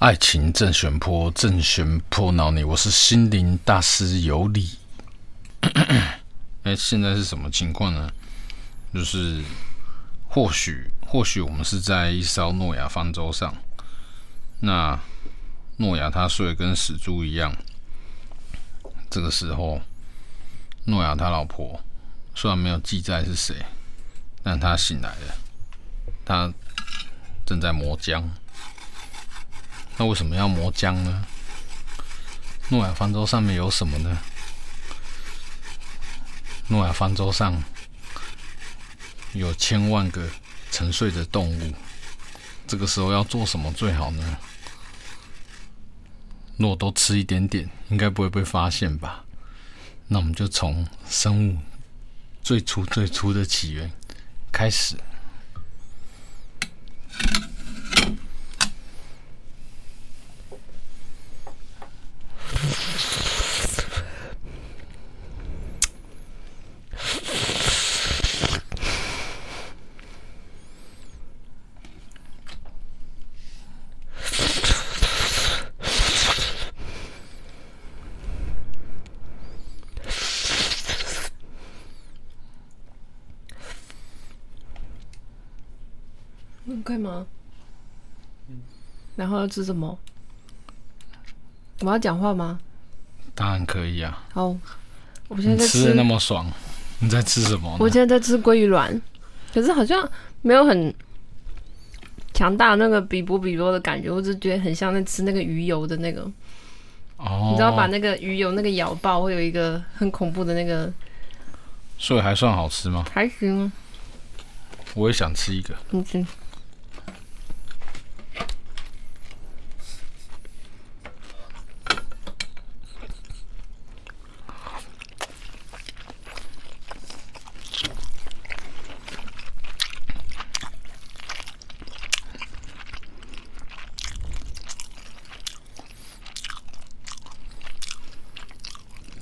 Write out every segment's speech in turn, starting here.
爱情正弦波，正弦波恼你。我是心灵大师尤里。哎，现在是什么情况呢？就是或许，或许我们是在一艘诺亚方舟上。那诺亚他睡得跟死猪一样。这个时候，诺亚他老婆虽然没有记载是谁，但他醒来了，他正在磨浆。那为什么要磨浆呢？诺亚方舟上面有什么呢？诺亚方舟上有千万个沉睡的动物，这个时候要做什么最好呢？如果都吃一点点，应该不会被发现吧？那我们就从生物最初最初的起源开始。可以吗？然后要吃什么？我要讲话吗？当然可以啊。好，我现在在吃，吃的那么爽，你在吃什么？我现在在吃鲑鱼卵，可是好像没有很强大的那个比波比波的感觉，我只觉得很像在吃那个鱼油的那个。哦。你知道把那个鱼油那个咬爆，会有一个很恐怖的那个。所以还算好吃吗？还行。我也想吃一个。嗯嗯。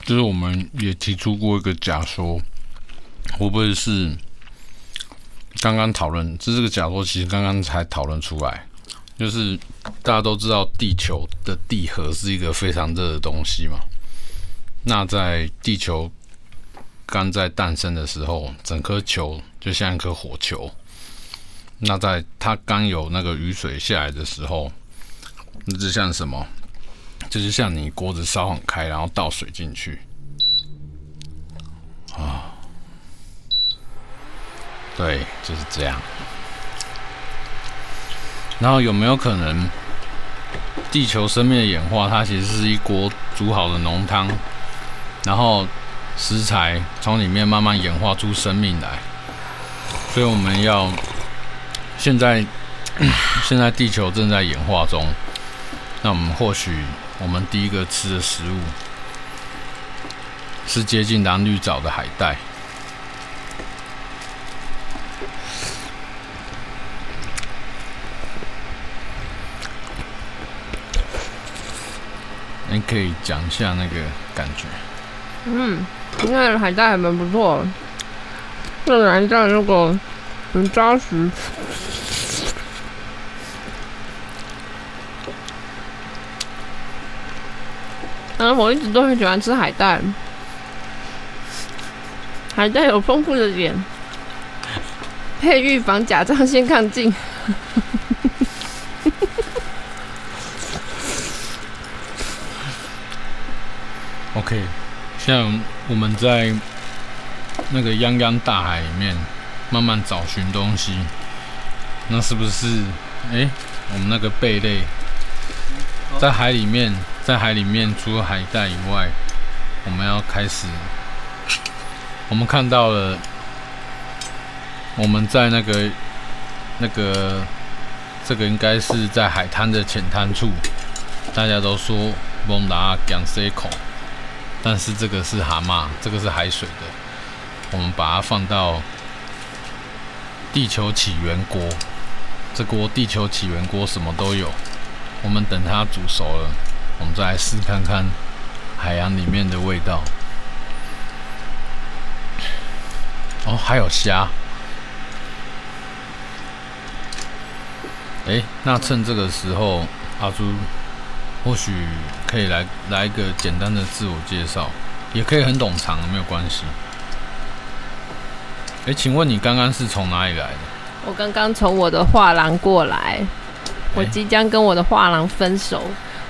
就是我们也提出过一个假说，会不会是刚刚讨论？这这个假说其实刚刚才讨论出来。就是大家都知道，地球的地核是一个非常热的东西嘛。那在地球刚在诞生的时候，整颗球就像一颗火球。那在它刚有那个雨水下来的时候，那就像什么？就是像你锅子烧很开，然后倒水进去，啊，对，就是这样。然后有没有可能，地球生命的演化，它其实是一锅煮好的浓汤，然后食材从里面慢慢演化出生命来。所以我们要现在，现在地球正在演化中，那我们或许。我们第一个吃的食物是接近蓝绿藻的海带。你可以讲一下那个感觉。嗯，那个海带还蛮不错。这个海带如果很扎实。嗯，我一直都很喜欢吃海带，海带有丰富的盐，可以预防甲状腺亢进。OK，像我们在那个泱泱大海里面慢慢找寻东西，那是不是？哎、我们那个贝类在海里面。在海里面，除了海带以外，我们要开始。我们看到了，我们在那个那个这个应该是在海滩的浅滩处，大家都说蒙达江西口，但是这个是蛤蟆，这个是海水的。我们把它放到地球起源锅，这锅地球起源锅什么都有。我们等它煮熟了。我们再来试看看海洋里面的味道。哦，还有虾。哎，那趁这个时候，阿朱或许可以来来一个简单的自我介绍，也可以很冗长，没有关系。哎，请问你刚刚是从哪里来的？我刚刚从我的画廊过来，我即将跟我的画廊分手。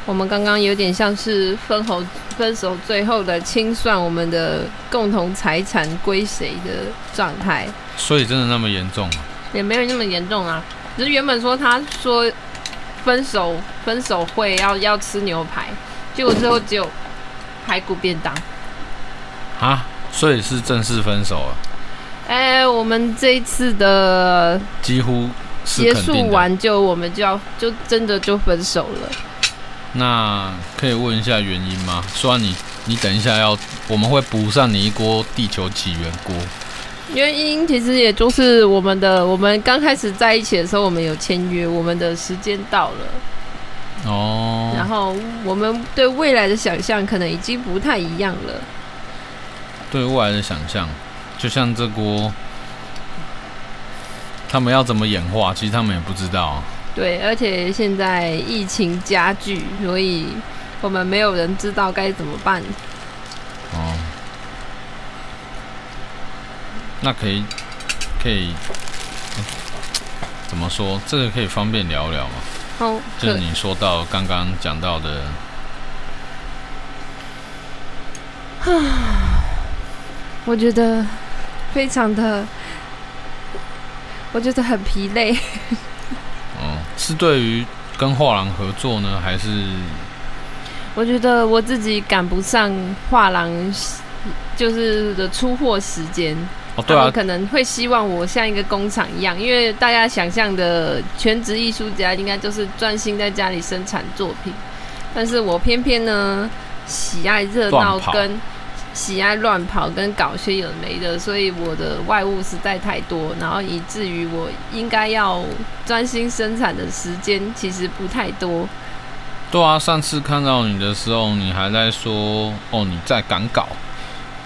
我们刚刚有点像是分后分手最后的清算，我们的共同财产归谁的状态。所以真的那么严重吗？也没有那么严重啊，只是原本说他说分手分手会要要吃牛排，结果最后只有排骨便当。啊，所以是正式分手了？哎、欸，我们这一次的几乎结束完就我们就要就真的就分手了。那可以问一下原因吗？虽然你你等一下要我们会补上你一锅地球起源锅。原因其实也就是我们的，我们刚开始在一起的时候，我们有签约，我们的时间到了。哦。然后我们对未来的想象可能已经不太一样了。对未来的想象，就像这锅，他们要怎么演化，其实他们也不知道。对，而且现在疫情加剧，所以我们没有人知道该怎么办。哦。那可以，可以，嗯，怎么说？这个可以方便聊聊吗？好，就是你说到刚刚讲到的，啊，我觉得非常的，我觉得很疲累。哦，是对于跟画廊合作呢，还是？我觉得我自己赶不上画廊，就是的出货时间。哦对啊，可能会希望我像一个工厂一样，因为大家想象的全职艺术家应该就是专心在家里生产作品，但是我偏偏呢喜爱热闹跟喜爱乱跑跟搞些有没的，所以我的外务实在太多，然后以至于我应该要专心生产的时间其实不太多。对啊，上次看到你的时候，你还在说哦你在赶稿。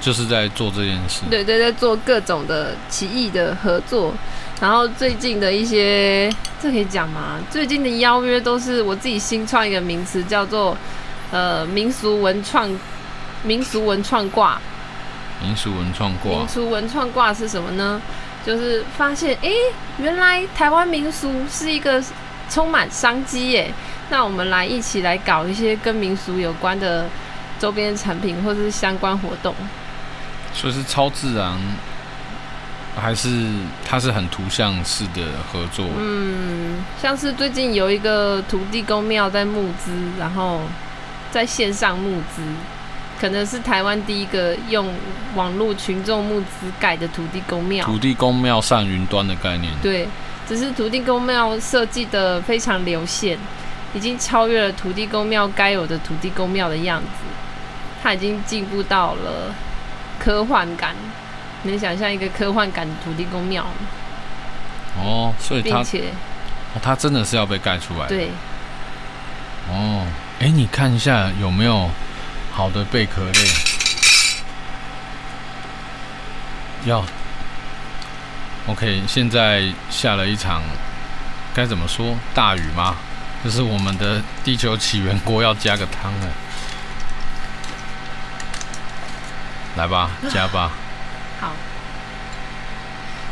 就是在做这件事，对对，在做各种的奇异的合作，然后最近的一些，这可以讲吗？最近的邀约都是我自己新创一个名词，叫做呃民俗文创民俗文创挂。民俗文创挂。民俗文创挂是什么呢？就是发现哎，原来台湾民俗是一个充满商机耶。那我们来一起来搞一些跟民俗有关的周边产品或者是相关活动。所以是超自然，还是它是很图像式的合作？嗯，像是最近有一个土地公庙在募资，然后在线上募资，可能是台湾第一个用网络群众募资盖的土地公庙。土地公庙上云端的概念。对，只是土地公庙设计的非常流线，已经超越了土地公庙该有的土地公庙的样子，它已经进步到了。科幻感，能想象一个科幻感的土地公庙哦，所以它，并且，哦，它真的是要被盖出来。对。哦，哎，你看一下有没有好的贝壳类？要。OK，现在下了一场，该怎么说？大雨吗？就是我们的地球起源锅要加个汤了。来吧，加吧。好。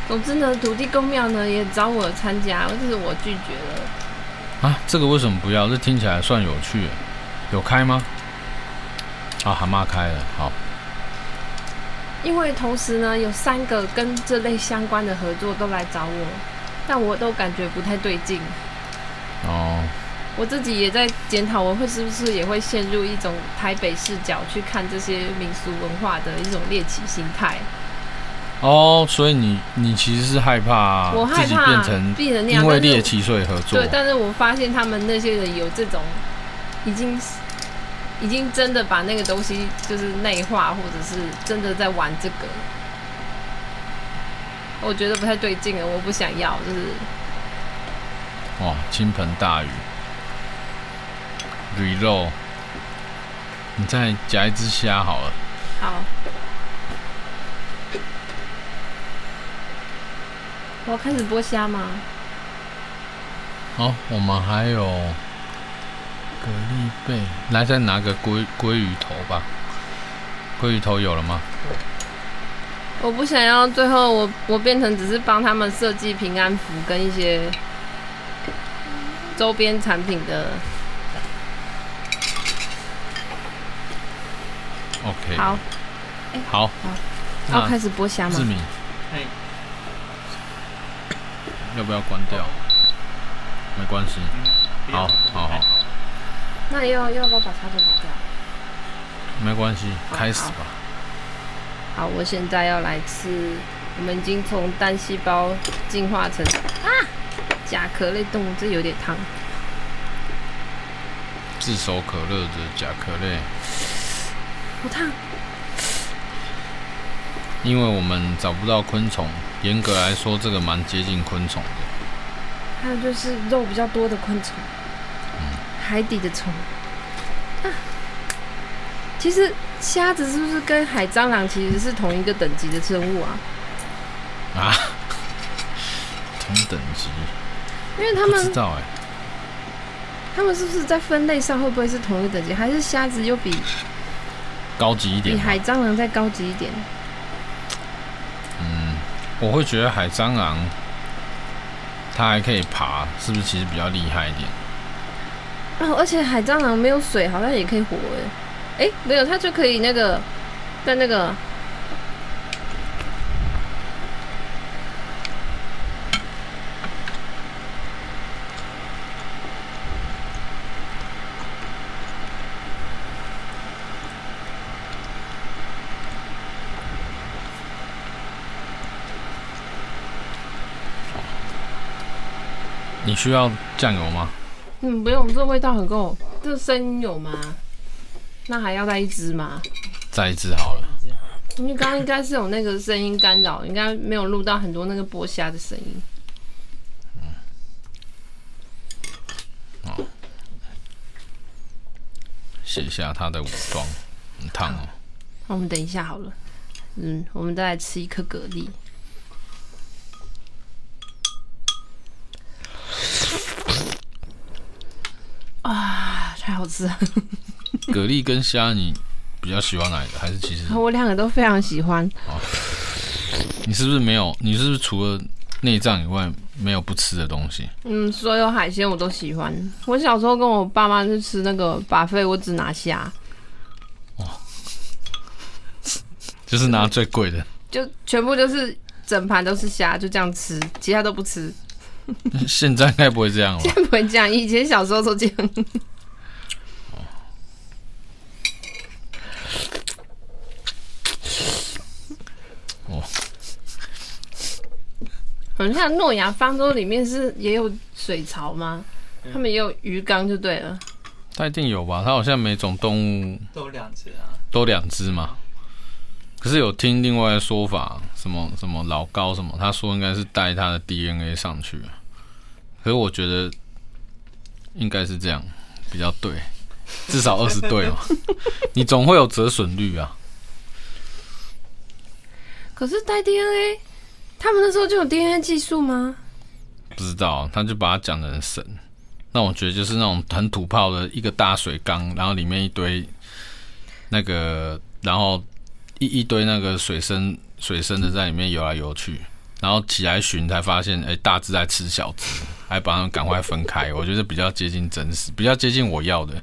总之呢，土地公庙呢也找我参加，但是我拒绝了。啊，这个为什么不要？这听起来算有趣。有开吗？啊，蛤蟆开了。好。因为同时呢，有三个跟这类相关的合作都来找我，但我都感觉不太对劲。哦。我自己也在检讨，我会是不是也会陷入一种台北视角去看这些民俗文化的一种猎奇心态。哦，所以你你其实是害怕我害怕变成因为猎奇所以合作。对，但是我发现他们那些人有这种已经已经真的把那个东西就是内化，或者是真的在玩这个，我觉得不太对劲了，我不想要，就是哇，倾盆大雨。鱼肉，你再夹一只虾好了。好。我要开始剥虾吗？好，我们还有蛤蜊贝，来再拿个鲑鲑鱼头吧。鲑鱼头有了吗？我不想要最后我我变成只是帮他们设计平安符跟一些周边产品的。OK。好。欸、好。好。要开始剥虾吗？志明。要不要关掉？没关系。好，好好。那要要不要把插头拔掉？没关系，开始吧。好，我现在要来吃。我们已经从单细胞进化成啊甲壳类动物，这有点烫。炙手可热的甲壳类。好烫。因为我们找不到昆虫，严格来说，这个蛮接近昆虫的。还有就是肉比较多的昆虫，嗯、海底的虫。啊，其实虾子是不是跟海蟑螂其实是同一个等级的生物啊？啊，同等级？因为他们知道哎、欸，他们是不是在分类上会不会是同一个等级？还是虾子又比高级一点，比海蟑螂再高级一点？嗯我会觉得海蟑螂，它还可以爬，是不是其实比较厉害一点？哦，而且海蟑螂没有水，好像也可以活哎，没有，它就可以那个在那个。你需要酱油吗？嗯，不用，这味道很够。这声音有吗？那还要再一只吗？再一只好了。因为刚刚应该是有那个声音干扰，应该没有录到很多那个剥虾的声音。嗯。好。卸下他的武装，很烫哦。那我们等一下好了。嗯，我们再来吃一颗蛤蜊。啊，太好吃！蛤蜊跟虾，你比较喜欢哪一个？还是其实 我两个都非常喜欢。哦，你是不是没有？你是不是除了内脏以外没有不吃的东西？嗯，所有海鲜我都喜欢。我小时候跟我爸妈去吃那个 buffet，我只拿虾。哦，就是拿最贵的，就全部就是整盘都是虾，就这样吃，其他都不吃。现在应该不会这样了。现在不会这样，以前小时候都这样。很像诺亚方舟里面是也有水槽吗？他们也有鱼缸就对了。它一定有吧？它好像每种动物都两只啊，都两只嘛。可是有听另外的说法，什么什么老高什么，他说应该是带他的 DNA 上去。可是我觉得应该是这样比较对，至少二十对嘛，你总会有折损率啊。可是带 DNA，他们那时候就有 DNA 技术吗？不知道，他就把它讲得很神。那我觉得就是那种很土炮的一个大水缸，然后里面一堆那个，然后一一堆那个水生水生的在里面游来游去。然后起来寻，才发现，哎，大只在吃小只，还把他们赶快分开。我觉得比较接近真实，比较接近我要的。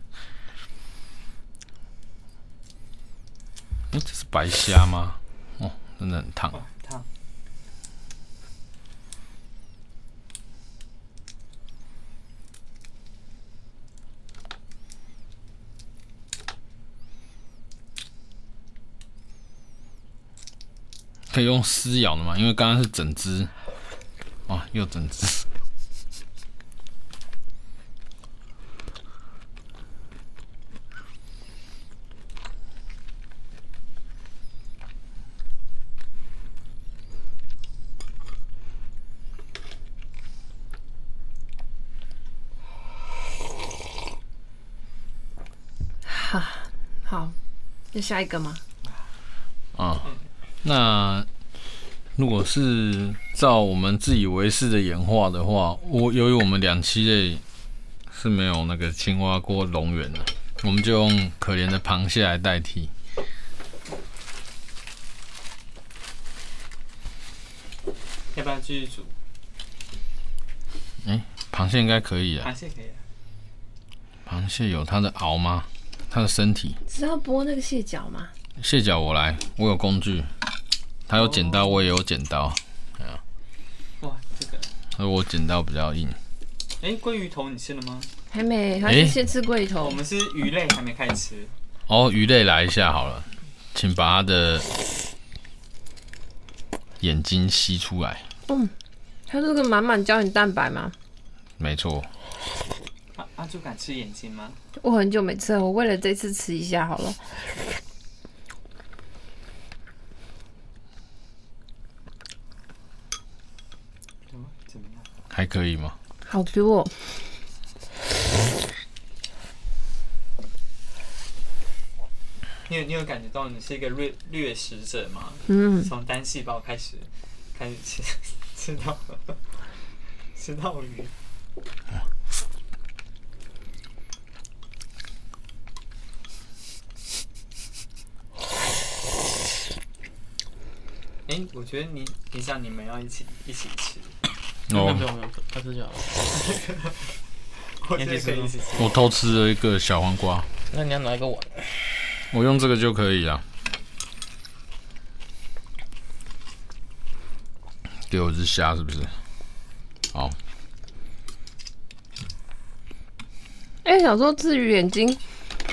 哎，这是白虾吗？哦，真的很烫。烫。可以用撕咬的吗？因为刚刚是整只，哦，又整只。哈，好，要下一个吗？啊。那如果是照我们自以为是的演化的话，我由于我们两栖类是没有那个青蛙过龙源的，我们就用可怜的螃蟹来代替。要不要继续煮？哎、欸，螃蟹应该可以啊。螃蟹可以啊。螃蟹有它的螯吗？它的身体。是要剥那个蟹脚吗？蟹脚我来，我有工具。他有剪刀，我也有剪刀。哇，这个。而我剪刀比较硬。哎、欸，鲑鱼头你吃了吗？还没，还是先吃鲑鱼头、欸。我们是鱼类，还没开始吃。哦，鱼类来一下好了，请把它的眼睛吸出来。嗯，它这个满满胶原蛋白吗？没错。阿阿朱敢吃眼睛吗？我很久没吃了，我为了这次吃一下好了。怎么样？还可以吗？好 Q、哦。你有你有感觉到你是一个掠掠食者吗？嗯。从单细胞开始开始吃 吃到 吃到鱼。哎、欸，我觉得你你想你们要一起一起吃。哦，没有没有，他吃就好了。我。偷吃了一个小黄瓜。那你要拿一个碗。我用这个就可以了。给我只虾是不是？好。哎、欸，小时候吃鱼眼睛，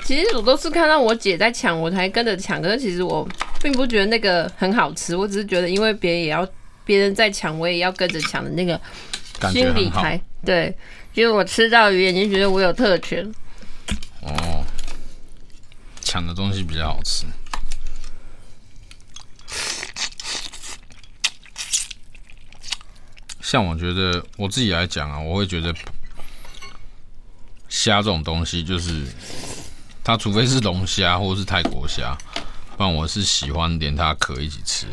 其实我都是看到我姐在抢，我才跟着抢。可是其实我并不觉得那个很好吃，我只是觉得因为别人也要，别人在抢，我也要跟着抢的那个心理台对。因为我吃到鱼眼睛，觉得我有特权。哦。抢的东西比较好吃，像我觉得我自己来讲啊，我会觉得虾这种东西，就是它除非是龙虾或者是泰国虾，不然我是喜欢连它壳一起吃。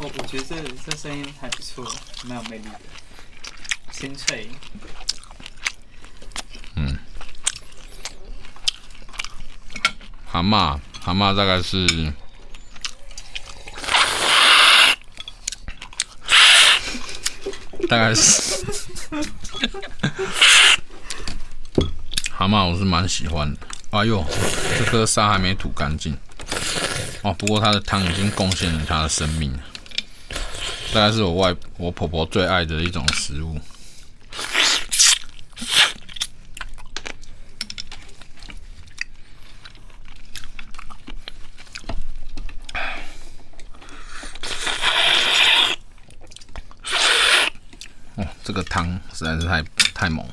我觉得这这声音还不错，蛮有魅力的，清脆。嗯，蛤蟆，蛤蟆大概是，大概是，蛤蟆我是蛮喜欢的。哎呦，这颗沙还没吐干净。哦，不过它的汤已经贡献了它的生命。大概是我外我婆婆最爱的一种食物。哦，这个汤实在是太太猛。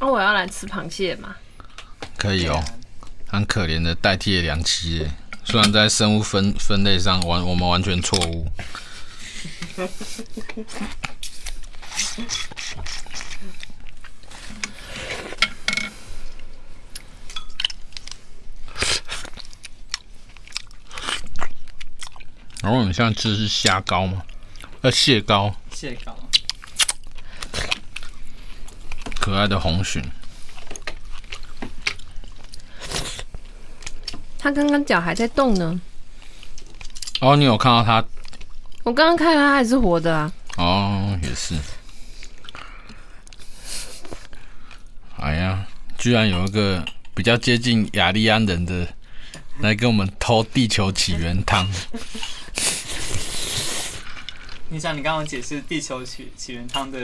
哦，我要来吃螃蟹嘛？可以哦，很可怜的代替了两期耶。虽然在生物分分类上完我们完全错误。然后你现在吃的是虾膏吗？呃，蟹膏。蟹膏。可爱的红鲟。它刚刚脚还在动呢。哦，你有看到它？我刚刚看它还是活的啊！哦，也是。哎呀，居然有一个比较接近雅利安人的来跟我们偷地球起源汤。你想，你刚刚解释地球起起源汤的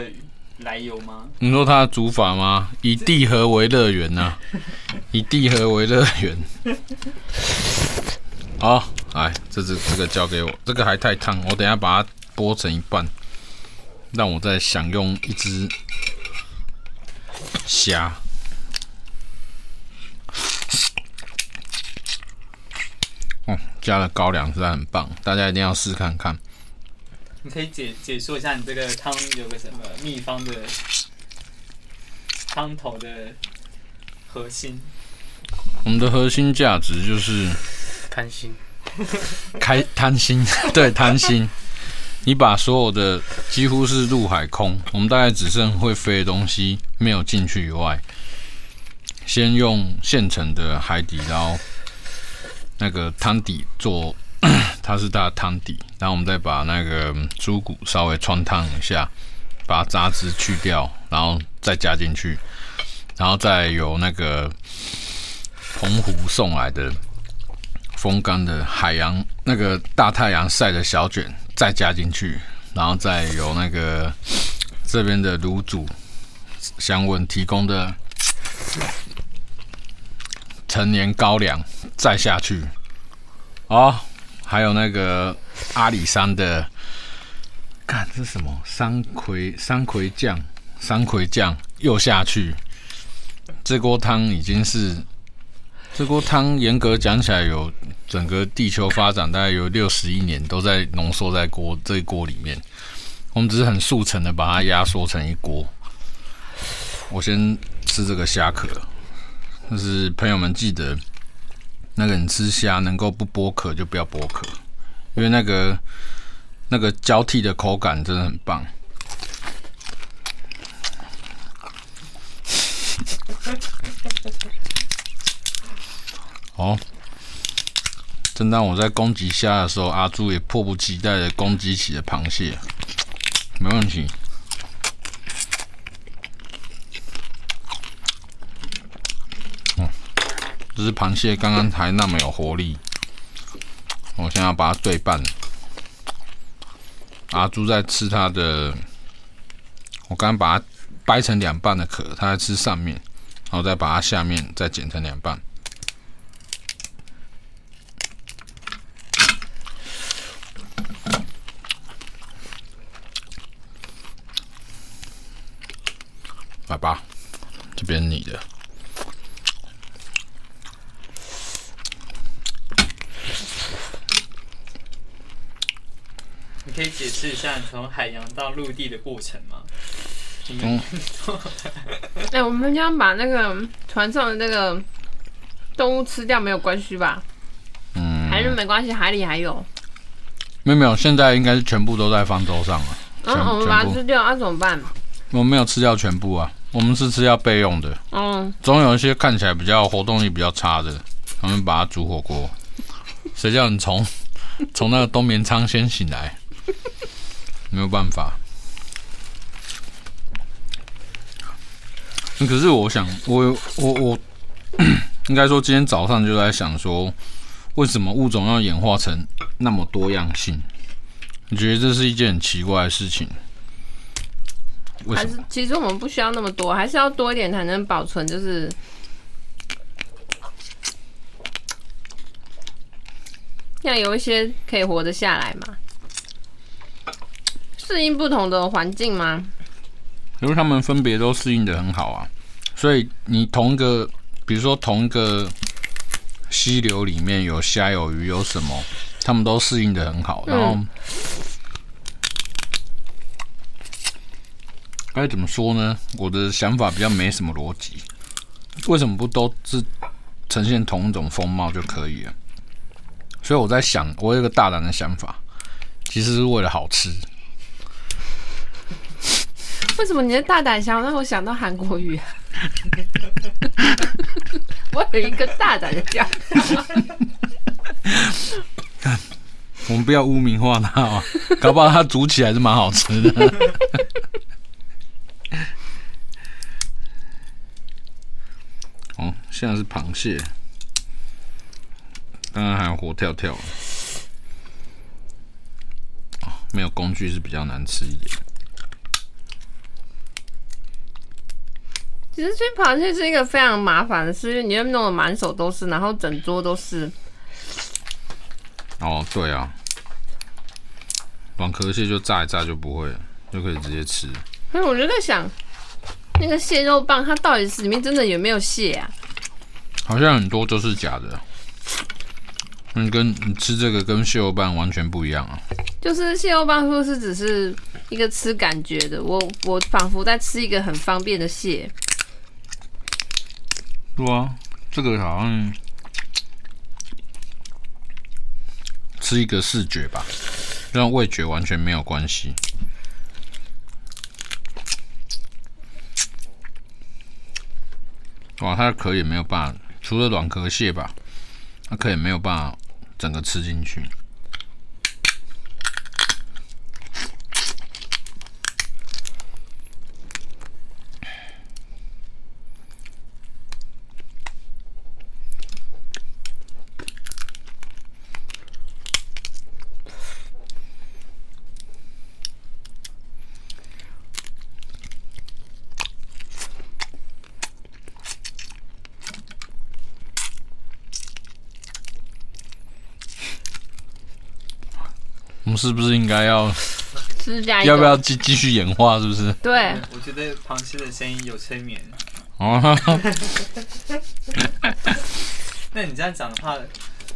来由吗？你说它的煮法吗？以地核为乐园呐，以地核为乐园。好。哎，这只这个交给我，这个还太烫，我等一下把它剥成一半，让我再享用一只虾。哦，加了高粱实在很棒，大家一定要试看看。你可以解解说一下你这个汤有个什么秘方的汤头的核心？我们的核心价值就是贪心，开贪心，对贪心。你把所有的几乎是陆海空，我们大概只剩会飞的东西没有进去以外，先用现成的海底捞那个汤底做，它是它的汤底，然后我们再把那个猪骨稍微汆烫一下，把杂质去掉，然后再加进去，然后再有那个澎湖送来的风干的海洋那个大太阳晒的小卷。再加进去，然后再有那个 这边的炉主祥文提供的 陈年高粱，再下去哦，还有那个阿里山的，看这什么？山葵山葵酱，山葵酱又下去，这锅汤已经是。这锅汤严格讲起来，有整个地球发展大概有六十亿年都在浓缩在锅这一锅里面。我们只是很速成的把它压缩成一锅。我先吃这个虾壳，但是朋友们记得，那个你吃虾能够不剥壳就不要剥壳，因为那个那个交替的口感真的很棒。哦，正当我在攻击虾的时候，阿朱也迫不及待的攻击起了螃蟹。没问题。哦，只是螃蟹刚刚还那么有活力。我现在要把它对半。阿朱在吃它的，我刚刚把它掰成两半的壳，它在吃上面，然后再把它下面再剪成两半。来吧，你的。你可以解释一下你从海洋到陆地的过程吗？嗯。哎、欸，我们将把那个船上的那个动物吃掉，没有关系吧？嗯。还是没关系，海里还有。没有没有，现在应该是全部都在方舟上了。嗯，我们把它吃掉，那、啊、怎么办？我们没有吃掉全部啊。我们是吃要备用的，嗯，总有一些看起来比较活动力比较差的，我们把它煮火锅。谁叫你从 从那个冬眠舱先醒来？没有办法。可是我想，我我我 应该说，今天早上就在想说，为什么物种要演化成那么多样性？你觉得这是一件很奇怪的事情？还是其实我们不需要那么多，还是要多一点才能保存，就是要有一些可以活得下来嘛，适应不同的环境吗？因为他们分别都适应的很好啊，所以你同一个，比如说同一个溪流里面有虾有鱼有什么，他们都适应的很好，然后。该怎么说呢？我的想法比较没什么逻辑。为什么不都是呈现同一种风貌就可以了？所以我在想，我有一个大胆的想法，其实是为了好吃。为什么你的大胆想法让我想到韩国语啊？我有一个大胆的想法。我们不要污名化它啊，搞不好它煮起来是蛮好吃的。哦，现在是螃蟹，刚刚还有活跳跳。哦，没有工具是比较难吃一点。其实吃螃蟹是一个非常麻烦的事，因为你要弄得满手都是，然后整桌都是。哦，对啊，软壳蟹就炸一炸就不会了，就可以直接吃。所以我就在想。那个蟹肉棒，它到底是里面真的有没有蟹啊？好像很多都是假的。嗯，跟你吃这个跟蟹肉棒完全不一样啊。就是蟹肉棒，是不是只是一个吃感觉的？我我仿佛在吃一个很方便的蟹。对啊，这个好像吃一个视觉吧，让味觉完全没有关系。哇，它的壳也没有办法，除了软壳蟹吧，它壳也没有办法整个吃进去。是不是应该要？要不要继继续演化？是不是？对，我觉得螃蟹的声音有催眠。哦。那你这样讲的话，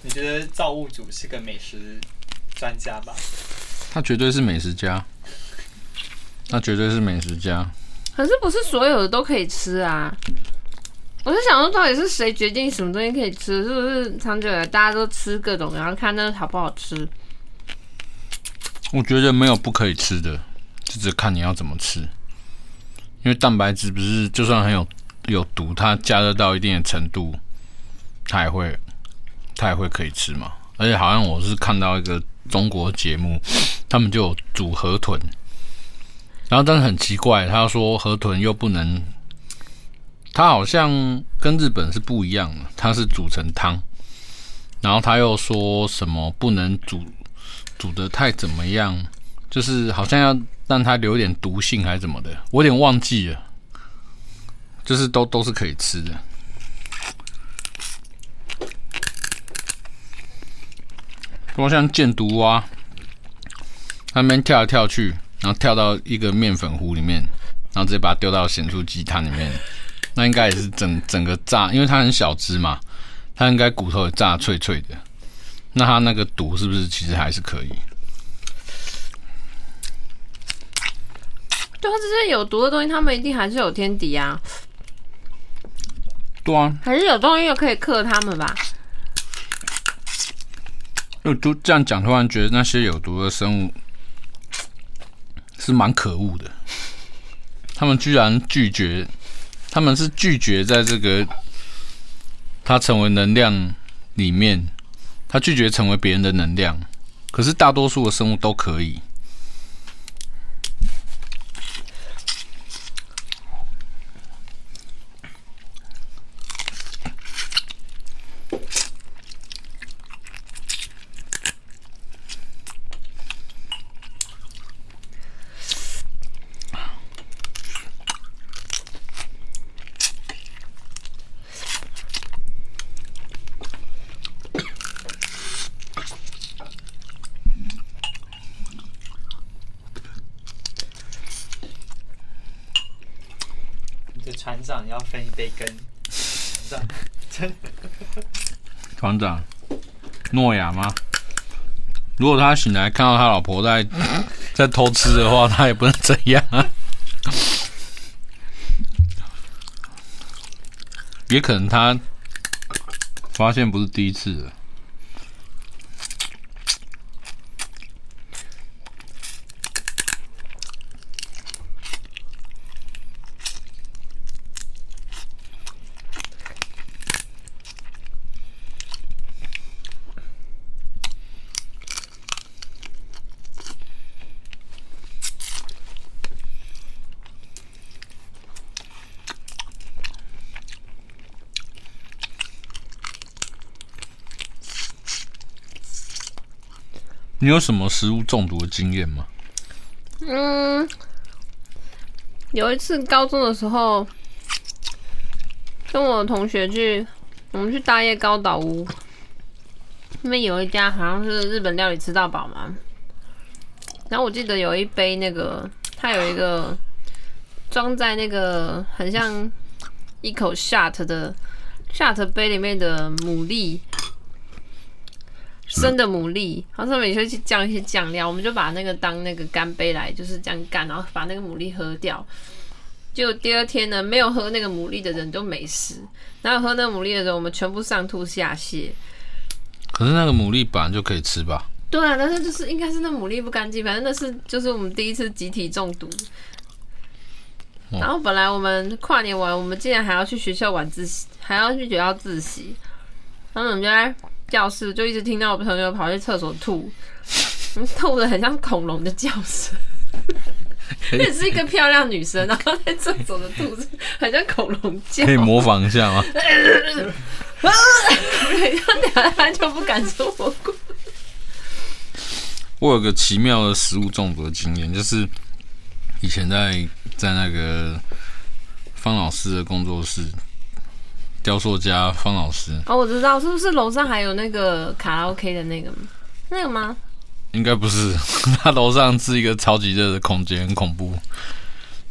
你觉得造物主是个美食专家吧？他绝对是美食家。他绝对是美食家。可是不是所有的都可以吃啊？我是想说，到底是谁决定什么东西可以吃？是不是长久以来大家都吃各种，然后看那好不好吃？我觉得没有不可以吃的，就只看你要怎么吃。因为蛋白质不是就算很有有毒，它加热到一定的程度，它也会它也会可以吃嘛。而且好像我是看到一个中国节目，他们就有煮河豚，然后但是很奇怪，他说河豚又不能，它好像跟日本是不一样的，它是煮成汤，然后他又说什么不能煮。煮的太怎么样？就是好像要让它留点毒性还是怎么的，我有点忘记了。就是都都是可以吃的。我像箭毒蛙，它那边跳来跳去，然后跳到一个面粉糊里面，然后直接把它丢到咸酥鸡汤里面，那应该也是整整个炸，因为它很小只嘛，它应该骨头也炸脆脆的。那它那个毒是不是其实还是可以？对，它这些有毒的东西，他们一定还是有天敌啊。对啊，还是有东西又可以克他们吧？就就这样讲，突然觉得那些有毒的生物是蛮可恶的。他们居然拒绝，他们是拒绝在这个它成为能量里面。他拒绝成为别人的能量，可是大多数的生物都可以。船长要分一杯羹，船长，诺亚吗？如果他醒来看到他老婆在 在偷吃的话，他也不能这样。也可能他发现不是第一次了。你有什么食物中毒的经验吗？嗯，有一次高中的时候，跟我同学去，我们去大叶高岛屋，那边有一家好像是日本料理吃到饱嘛。然后我记得有一杯那个，它有一个装在那个很像一口 shot 的 shot 杯里面的牡蛎。生的牡蛎，然后上面也会去酱一些酱料，我们就把那个当那个干杯来，就是这样干，然后把那个牡蛎喝掉。就第二天呢，没有喝那个牡蛎的人都没事，然后喝那个牡蛎的人，我们全部上吐下泻。可是那个牡蛎本来就可以吃吧？对啊，但是就是应该是那牡蛎不干净，反正那是就是我们第一次集体中毒。哦、然后本来我们跨年完，我们竟然还要去学校晚自习，还要去学校自习。然后我们就在教室就一直听到我朋友跑去厕所吐，吐的很像恐龙的叫声。也是一个漂亮女生，然后在厕所的吐，很像恐龙叫。可以模仿一下吗？对，他俩就不敢说火锅。我有个奇妙的食物中毒的经验，就是以前在在那个方老师的工作室，雕塑家方老师。哦，我知道，是不是楼上还有那个卡拉 OK 的那个？那个吗？应该不是，他楼上是一个超级热的空间，很恐怖。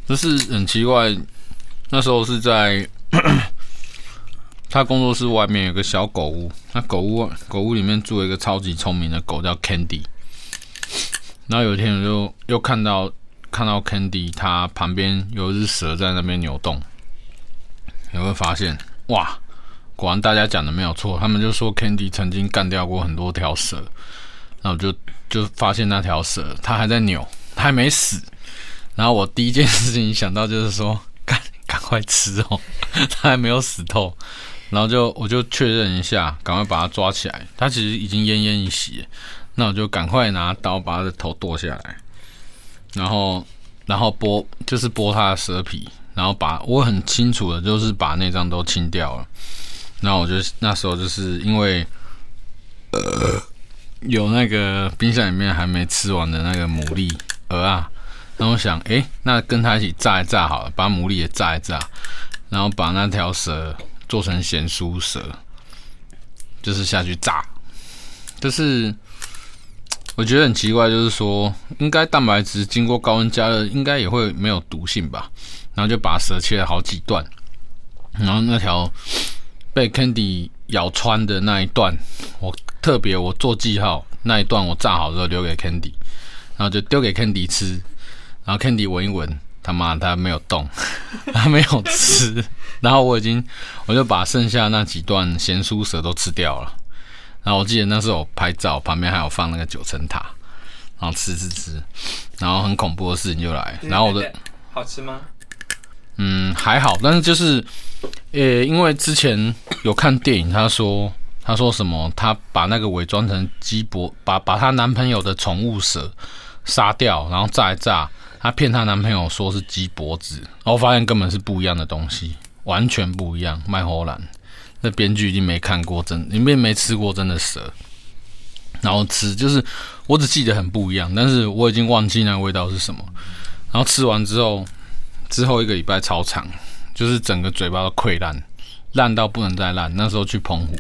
就是很奇怪，那时候是在 他工作室外面有个小狗屋，那狗屋狗屋里面住了一个超级聪明的狗，叫 Candy。然后有一天我就又看到看到 Candy，它旁边有一只蛇在那边扭动。有没有发现？哇，果然大家讲的没有错，他们就说 Candy 曾经干掉过很多条蛇。然后我就就发现那条蛇它还在扭，它还没死。然后我第一件事情想到就是说，赶赶快吃哦，它还没有死透。然后就我就确认一下，赶快把它抓起来。它其实已经奄奄一息。那我就赶快拿刀把它的头剁下来，然后，然后剥，就是剥它的蛇皮，然后把我很清楚的，就是把那张都清掉了。然后我就那时候就是因为，呃，有那个冰箱里面还没吃完的那个牡蛎鹅啊，然后我想，诶，那跟它一起炸一炸好了，把牡蛎也炸一炸，然后把那条蛇做成咸酥蛇，就是下去炸，就是。我觉得很奇怪，就是说，应该蛋白质经过高温加热，应该也会没有毒性吧？然后就把蛇切了好几段，然后那条被 Candy 咬穿的那一段，我特别我做记号，那一段我炸好之后留给 Candy，然后就丢给 Candy 吃，然后 Candy 闻一闻，他妈他没有动，他没有吃，然后我已经我就把剩下那几段咸酥蛇都吃掉了。然后我记得那时候我拍照，旁边还有放那个九层塔，然后吃吃吃，然后很恐怖的事情就来。然后我的好吃吗？嗯，还好，但是就是，呃、因为之前有看电影，他说他说什么，他把那个伪装成鸡脖，把把她男朋友的宠物蛇杀掉，然后炸一炸，他骗她男朋友说是鸡脖子，然后发现根本是不一样的东西，完全不一样，卖荷兰。那编剧已经没看过真，里面没吃过真的蛇，然后吃就是我只记得很不一样，但是我已经忘记那个味道是什么。然后吃完之后，之后一个礼拜超长，就是整个嘴巴都溃烂，烂到不能再烂。那时候去澎湖，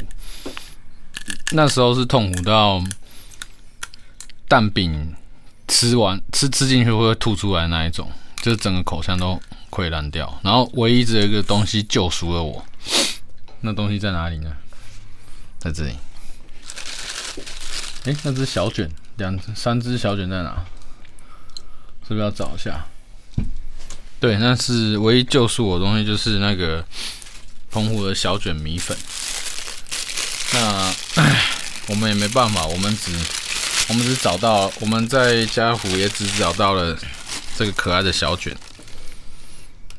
那时候是痛苦到蛋饼吃完吃吃进去会吐出来那一种，就是整个口腔都溃烂掉。然后唯一只有一个东西救赎了我。那东西在哪里呢？在这里。哎，那只小卷，两、三只小卷在哪？是不是要找一下？对，那是唯一救赎我的东西，就是那个澎湖的小卷米粉。那，我们也没办法，我们只我们只找到我们在家湖也只找到了这个可爱的小卷，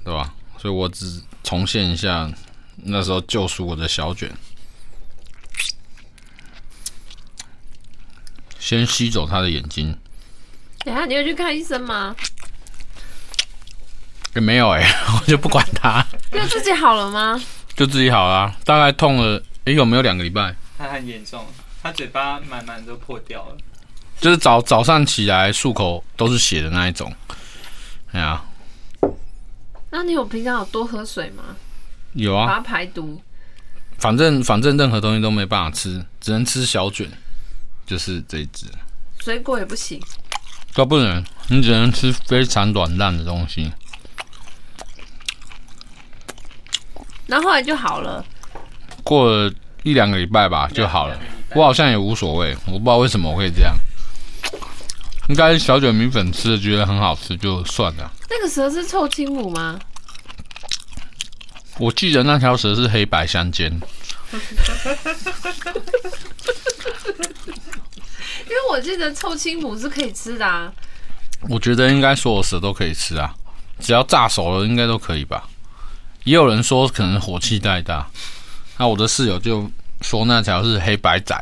对吧？所以我只重现一下。那时候救赎我的小卷，先吸走他的眼睛。等下你要去看医生吗？也没有哎、欸，我就不管他。就自己好了吗？就自己好了，大概痛了，哎、欸，有没有两个礼拜？他很严重，他嘴巴满满都破掉了。就是早早上起来漱口都是血的那一种。哎呀，那你有平常有多喝水吗？有啊，把它排毒。反正反正任何东西都没办法吃，只能吃小卷，就是这一只。水果也不行，都不能，你只能吃非常软烂的东西。然后后来就好了。过了一两个礼拜吧，就好了。我好像也无所谓，我不知道为什么我会这样。应该小卷米粉吃的觉得很好吃，就算了。那个蛇是臭青母吗？我记得那条蛇是黑白相间。因为我记得臭青母是可以吃的啊。我觉得应该所有蛇都可以吃啊，只要炸熟了应该都可以吧。也有人说可能火气太大，那我的室友就说那条是黑白仔，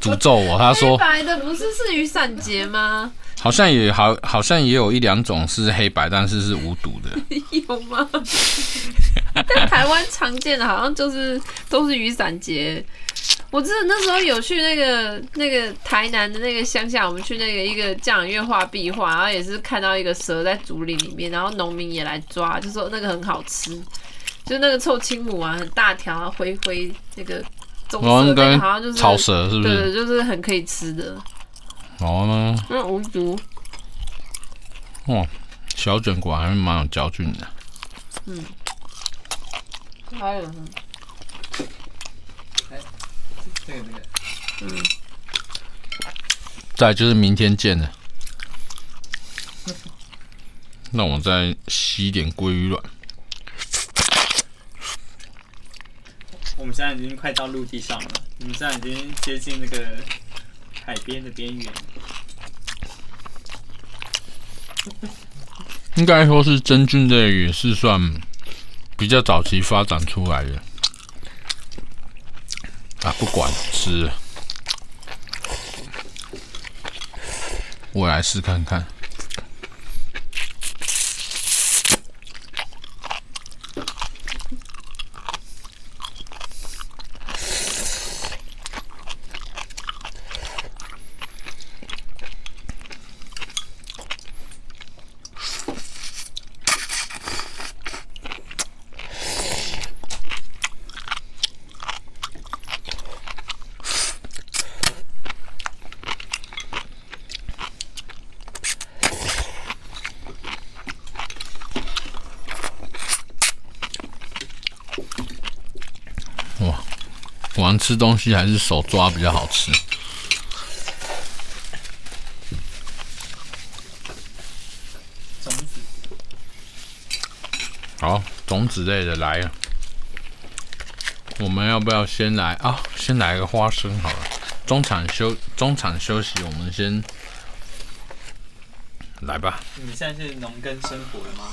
诅咒我。他说黑白的不是是雨伞节吗？好像也好，好像也有一两种是黑白，但是是无毒的。有吗？但台湾常见的好像就是都是雨伞节。我记得那时候有去那个那个台南的那个乡下，我们去那个一个匠人院画壁画，然后也是看到一个蛇在竹林里面，然后农民也来抓，就说那个很好吃，就那个臭青母啊，很大条，灰灰那个棕色的，好像就是草蛇，是不是？对对，就是很可以吃的。哦呢，那，无毒。哇，小卷果还是蛮有嚼劲的。嗯，还有呢。哎，这个这个，嗯。再就是明天见了。那我再吸一点鲑鱼卵。我们现在已经快到陆地上了，我们现在已经接近那个。海边的边缘，应该说是真菌类，也是算比较早期发展出来的。啊，不管是，我来试看看。玩吃东西还是手抓比较好吃。种子，好，种子类的来了。我们要不要先来啊？先来个花生好了。中场休中场休息，我们先来吧。你现在是农耕生活了吗？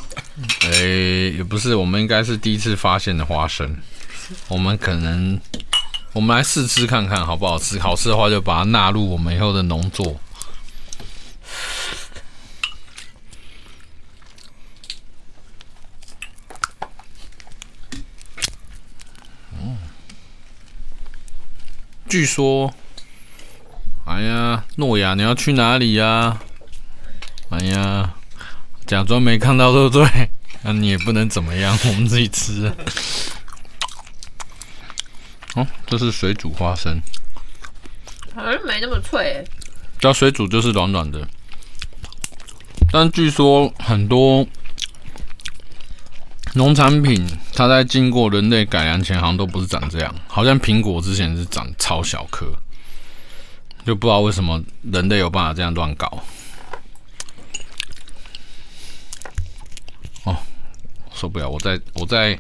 诶、欸，也不是，我们应该是第一次发现的花生。我们可能。我们来试吃看看好不好吃，好吃的话就把它纳入我们以后的农作。嗯，据说，哎呀，诺亚你要去哪里呀？哎呀，假装没看到对不对？那你也不能怎么样，我们自己吃。哦，这是水煮花生，好像没那么脆。叫水煮就是软软的，但据说很多农产品它在经过人类改良前，好像都不是长这样。好像苹果之前是长超小颗，就不知道为什么人类有办法这样乱搞。哦，受不了！我在我再。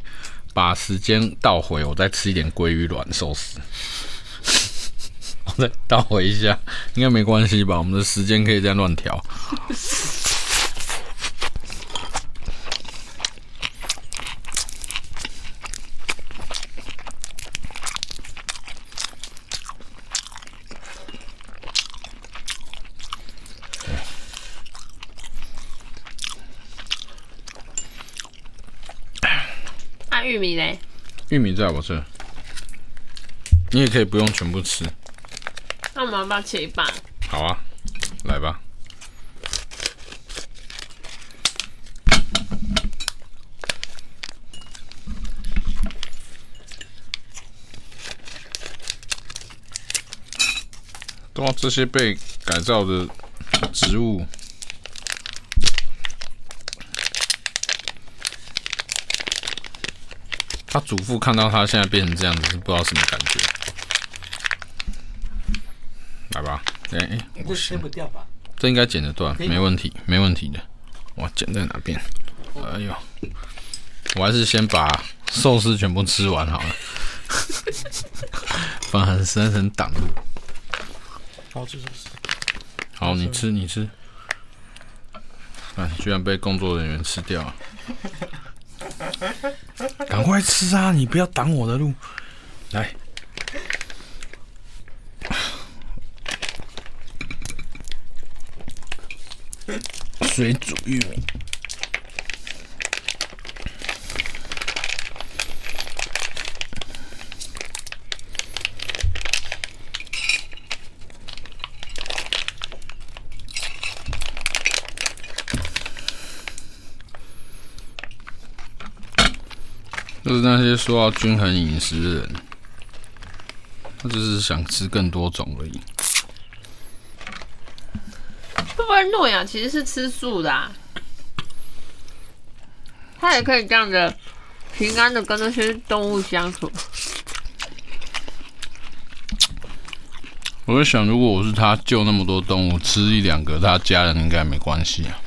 把时间倒回，我再吃一点鲑鱼卵寿司。我再倒回一下，应该没关系吧？我们的时间可以这样乱调。玉米嘞？玉米在我这，你也可以不用全部吃。那我们要不要切一半？好啊，来吧。哇，这些被改造的植物。他祖父看到他现在变成这样子，是不知道什么感觉。来吧，哎、欸，这切不掉吧？这应该剪得断，没问题，没问题的。哇，剪在哪边？哎呦，我还是先把寿司全部吃完好了，不然很深深挡路。好吃，好，你吃，你吃。哎，居然被工作人员吃掉了！赶快吃啊！你不要挡我的路。来，水煮玉米。就是那些说要均衡饮食的人，他只是想吃更多种而已。会不会诺亚其实是吃素的啊？他也可以这样子平安的跟那些动物相处。我在想，如果我是他救那么多动物，吃一两个，他家人应该没关系啊。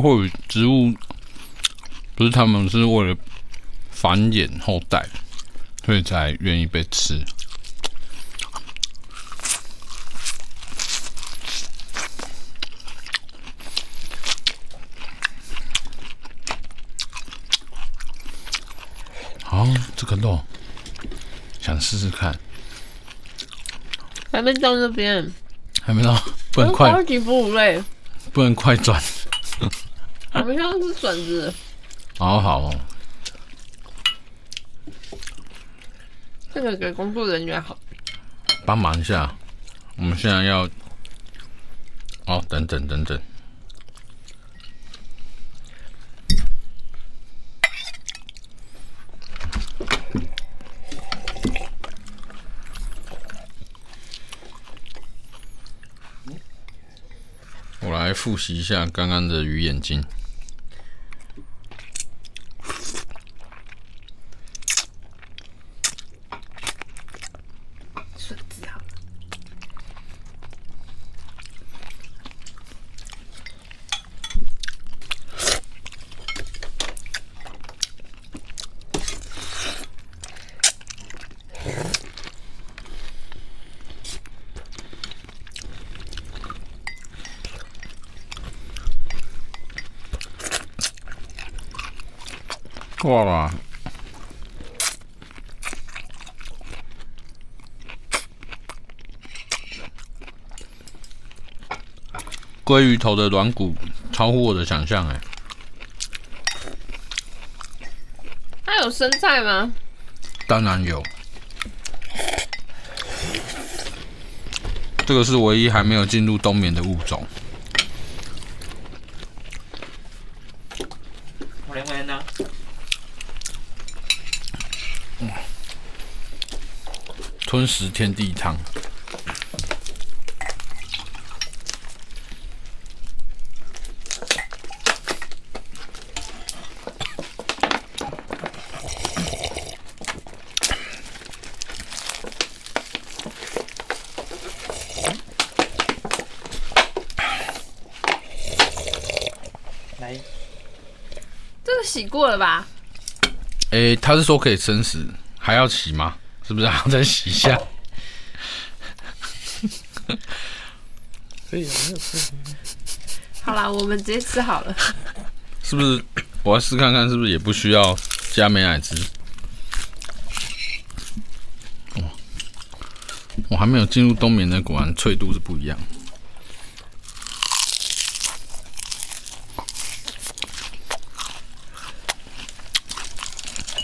或许植物不是他们是为了繁衍后代，所以才愿意被吃。好，这个肉想试试看，还没到那边，还没到，不能快，不能快转。我们像是笋子，好好哦。这个给工作人员好，帮忙一下。我们现在要，哦，等等等等。我来复习一下刚刚的鱼眼睛。哇啦！鲑鱼头的软骨超乎我的想象哎！它有生菜吗？当然有，这个是唯一还没有进入冬眠的物种。吞食天地汤。来，这个洗过了吧？诶、欸，他是说可以生食，还要洗吗？是不是 还要再洗一下？可以啊，没有事。好啦，我们直接吃好了。是不是？我要试看看，是不是也不需要加美乃滋？哦，我还没有进入冬眠呢，果然脆度是不一样。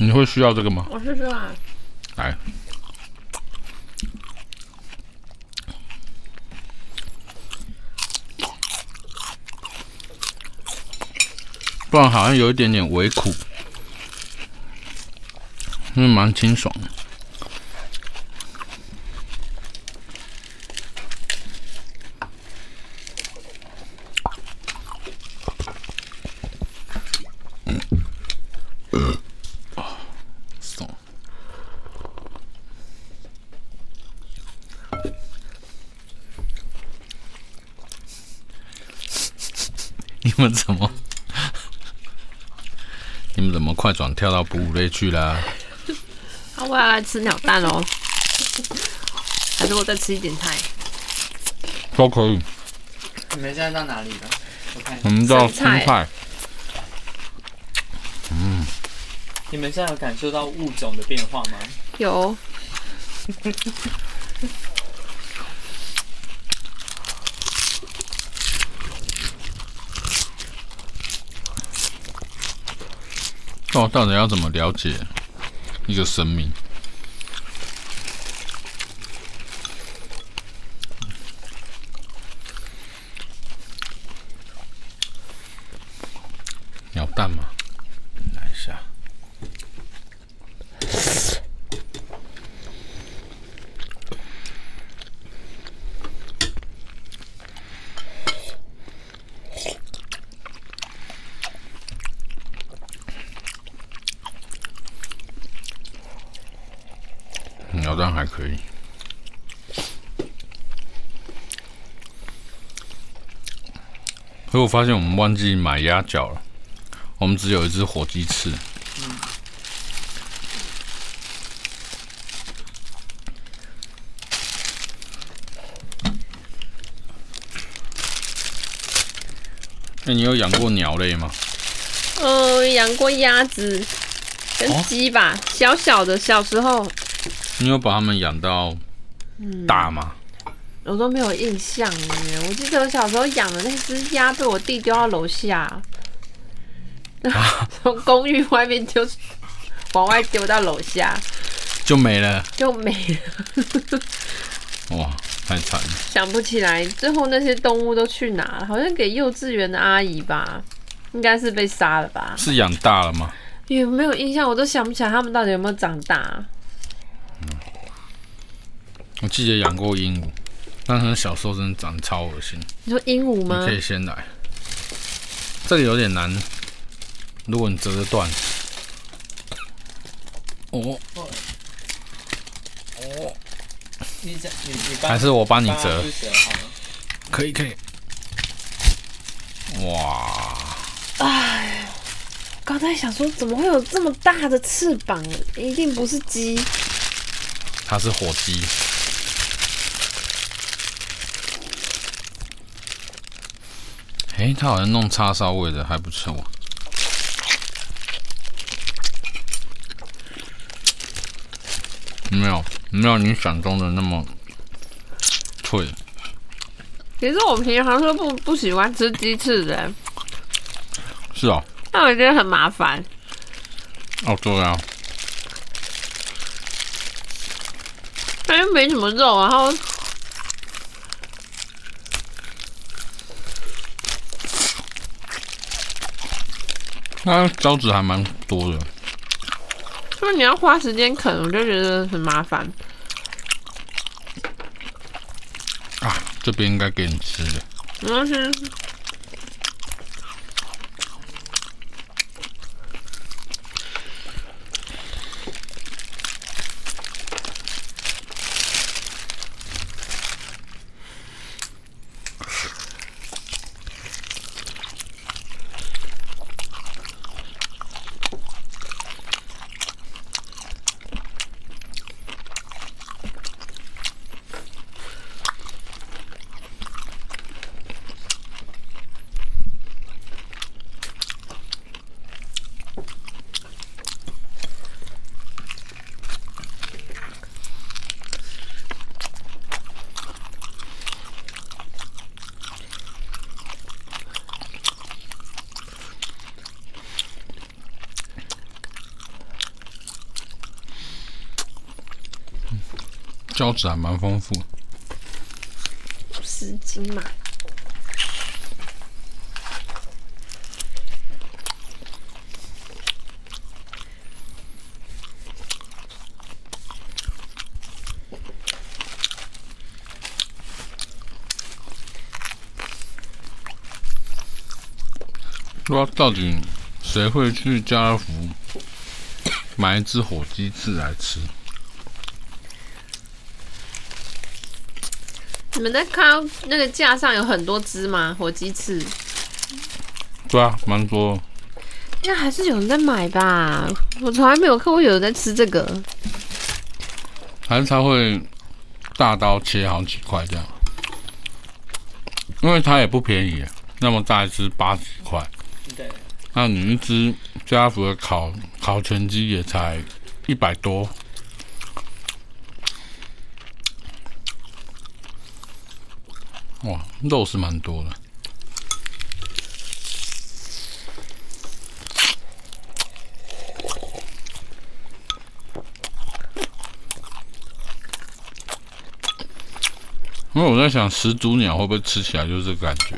你会需要这个吗？我试试啊。来，不然好像有一点点微苦，因为蛮清爽的。你们怎么？你们怎么快转跳到哺乳类去了？啊，我要来吃鸟蛋哦！还是我再吃一点菜？都可以。你们现在到哪里了？我看一下。我们到青生菜菜。嗯，你们现在有感受到物种的变化吗？有。到底要怎么了解一个生命？鸟蛋吗？来一下。鸟蛋还可以，可我发现我们忘记买鸭脚了，我们只有一只火鸡翅。那、你有养过鸟类吗？呃，养过鸭子跟鸡吧，小小的，小时候。你有把它们养到大吗？我都没有印象耶。我记得我小时候养的那只鸭被我弟丢到楼下，从公寓外面丢，往外丢到楼下，就没了，就没了。哇，太惨了！想不起来最后那些动物都去哪了？好像给幼稚园的阿姨吧，应该是被杀了吧？是养大了吗？也没有印象，我都想不起来他们到底有没有长大。我记得养过鹦鹉，但是小时候真的长得超恶心。你说鹦鹉吗？你可以先来，这里有点难。如果你折得断，哦哦，你这你你帮还是我帮你折可以可以。哇，哎，刚才想说怎么会有这么大的翅膀？一定不是鸡。它是火鸡。诶，他好像弄叉烧味的还不错。没有，没有你想中的那么脆。其实我平常是不不喜欢吃鸡翅的。是哦。但我觉得很麻烦。哦，对啊。它又没什么肉，然后。它胶质还蛮多的，就是你要花时间啃，我就觉得很麻烦。啊，这边应该给你吃的。没关系。胶质还蛮丰富，十斤嘛。不知道到底谁会去家乐福买一只火鸡翅来吃？你们在看那个架上有很多只吗？火鸡翅？对啊，蛮多。应该还是有人在买吧？我从来没有看过有人在吃这个。还是他会大刀切好几块这样？因为它也不便宜，那么大一只八十块。对，那你一只家福的烤烤全鸡也才一百多，哇，肉是蛮多的。因为我在想，始祖鸟会不会吃起来就是这个感觉？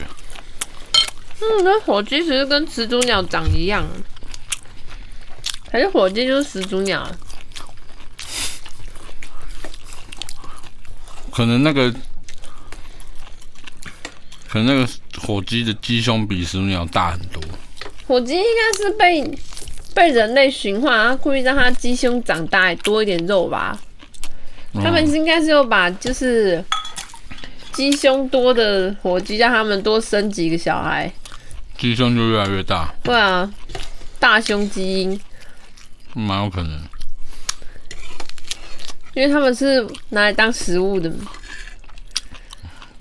嗯，那火鸡其实跟始祖鸟长一样，还是火鸡就是始祖鸟？可能那个，可能那个火鸡的鸡胸比始祖鸟大很多。火鸡应该是被被人类驯化，故意让它鸡胸长大，多一点肉吧？他们应该是有把就是鸡胸多的火鸡，让他们多生几个小孩。鸡胸就越来越大，对啊，大胸基因，蛮有可能，因为他们是拿来当食物的。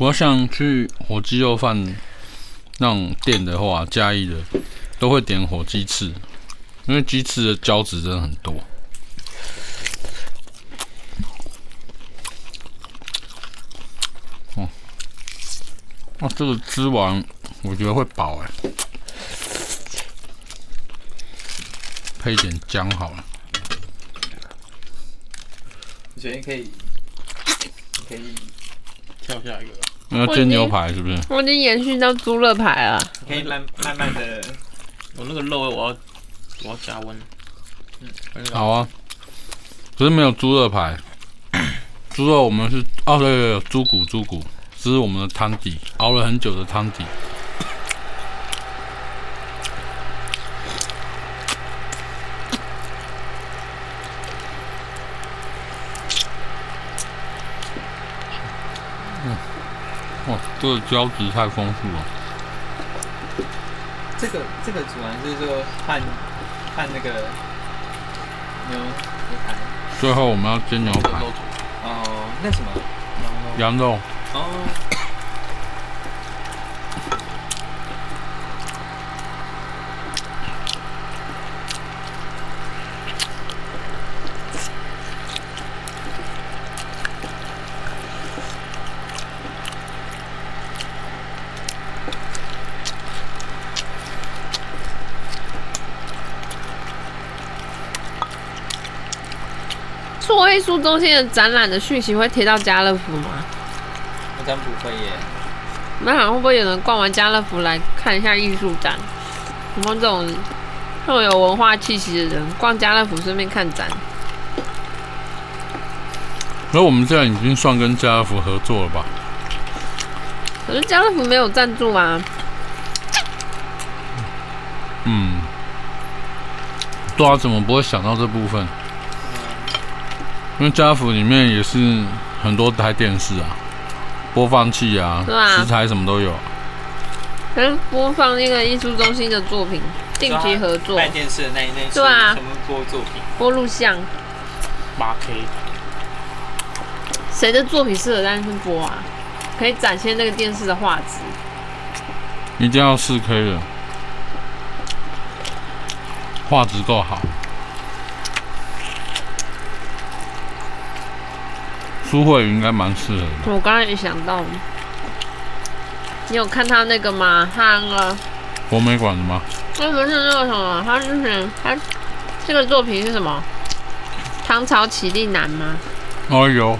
不过像去火鸡肉饭那种店的话，嘉义的都会点火鸡翅，因为鸡翅的胶质真的很多。哦，哦，这个吃完。我觉得会饱哎，配一点姜好了。我觉得可以，可以跳下一个。那煎牛排是不是？我已经延续到猪肋排了。可以慢慢慢的，我那个肉我要我要加温。嗯，好啊。可是没有猪肋排，猪肉我们是哦对对对，猪骨猪骨，这是我们的汤底，熬了很久的汤底。这个胶质太丰富了。这个这个主要是说拌拌那个牛牛排。最后我们要煎牛排。哦，那什么？羊肉。哦。中心的展览的讯息会贴到家乐福吗？好像不会耶。那好像会不会有人逛完家乐福来看一下艺术展？什么这种这种有文化气息的人逛家乐福顺便看展？那我们这样已经算跟家乐福合作了吧？可是家乐福没有赞助啊。嗯，对啊，怎么不会想到这部分？因为家乐福里面也是很多台电视啊，播放器啊，啊食材什么都有。嗯，播放那个艺术中心的作品，定期合作。卖电视的那一那对啊，什么播作品？播录像。八 K。谁的作品适合在那边播啊？可以展现那个电视的画质。一定要四 K 的，画质够好。苏慧应该蛮适合的。我刚刚也想到你有看他那个吗？他那个博美馆的吗？他不是那个什么他就是他这个作品是什么？唐朝起立难吗？哦有。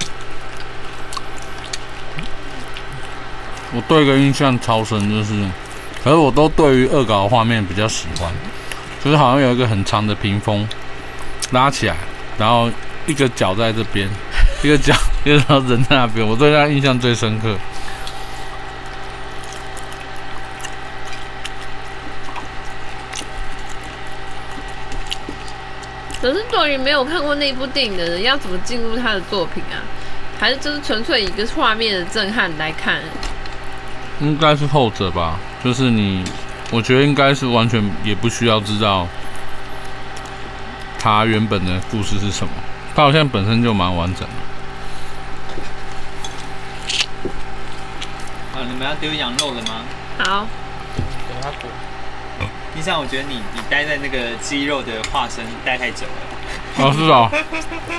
我对个印象超深就是可是我都对于恶搞的画面比较喜欢。就是好像有一个很长的屏风拉起来然后一个脚在这边一个脚，一个人在那边，我对他印象最深刻。可是对于没有看过那部电影的人，要怎么进入他的作品啊？还是就是纯粹以一个画面的震撼来看？应该是后者吧。就是你，我觉得应该是完全也不需要知道他原本的故事是什么。他好像本身就蛮完整的。你们要丢羊肉了吗？好。等他滚。你想，我觉得你你待在那个鸡肉的化身待太久了。哦，是啊，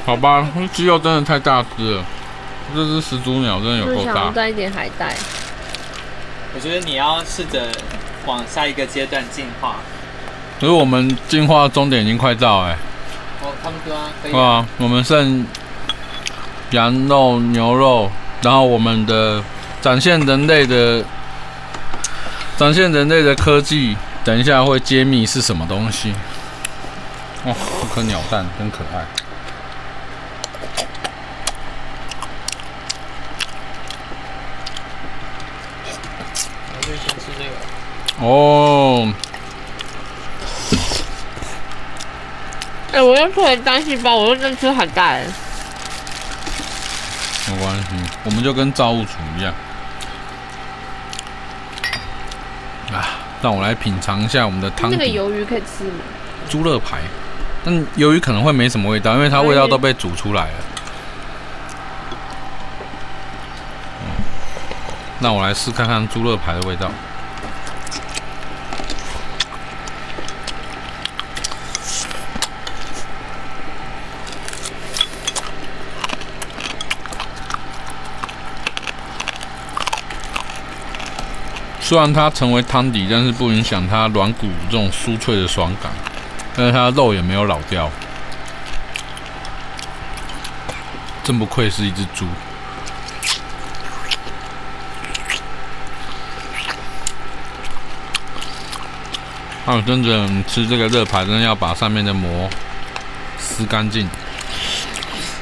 好吧，鸡肉真的太大只了，这只始祖鸟真的有够大。想带一点海带。我觉得你要试着往下一个阶段进化。可是我们进化终点已经快到哎、欸。哦，差不多啊，可以。啊，我们剩羊肉、牛肉，然后我们的展现人类的展现人类的科技。等一下会揭秘是什么东西。哦，这颗鸟蛋真可爱。我最先吃这个。哦。哎、欸，我又出来单细胞，我又在吃海带。没关系，我们就跟造物主一样。啊。让我来品尝一下我们的汤。那个鱿鱼可以吃吗？猪肋排，但鱿鱼可能会没什么味道，因为它味道都被煮出来了。嗯，那我来试看看猪肋排的味道。虽然它成为汤底，但是不影响它软骨这种酥脆的爽感，但是它的肉也没有老掉，真不愧是一只猪。啊，真的，你吃这个热排，真的要把上面的膜撕干净，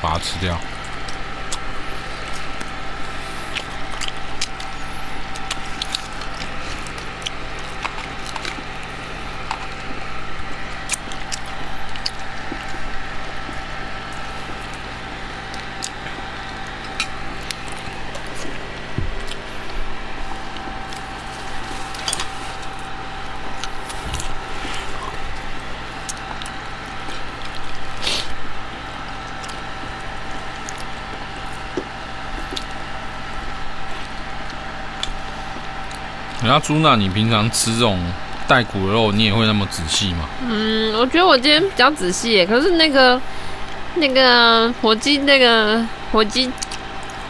把它吃掉。那朱娜，你平常吃这种带骨的肉，你也会那么仔细吗？嗯，我觉得我今天比较仔细耶。可是那个那个火鸡，那个火鸡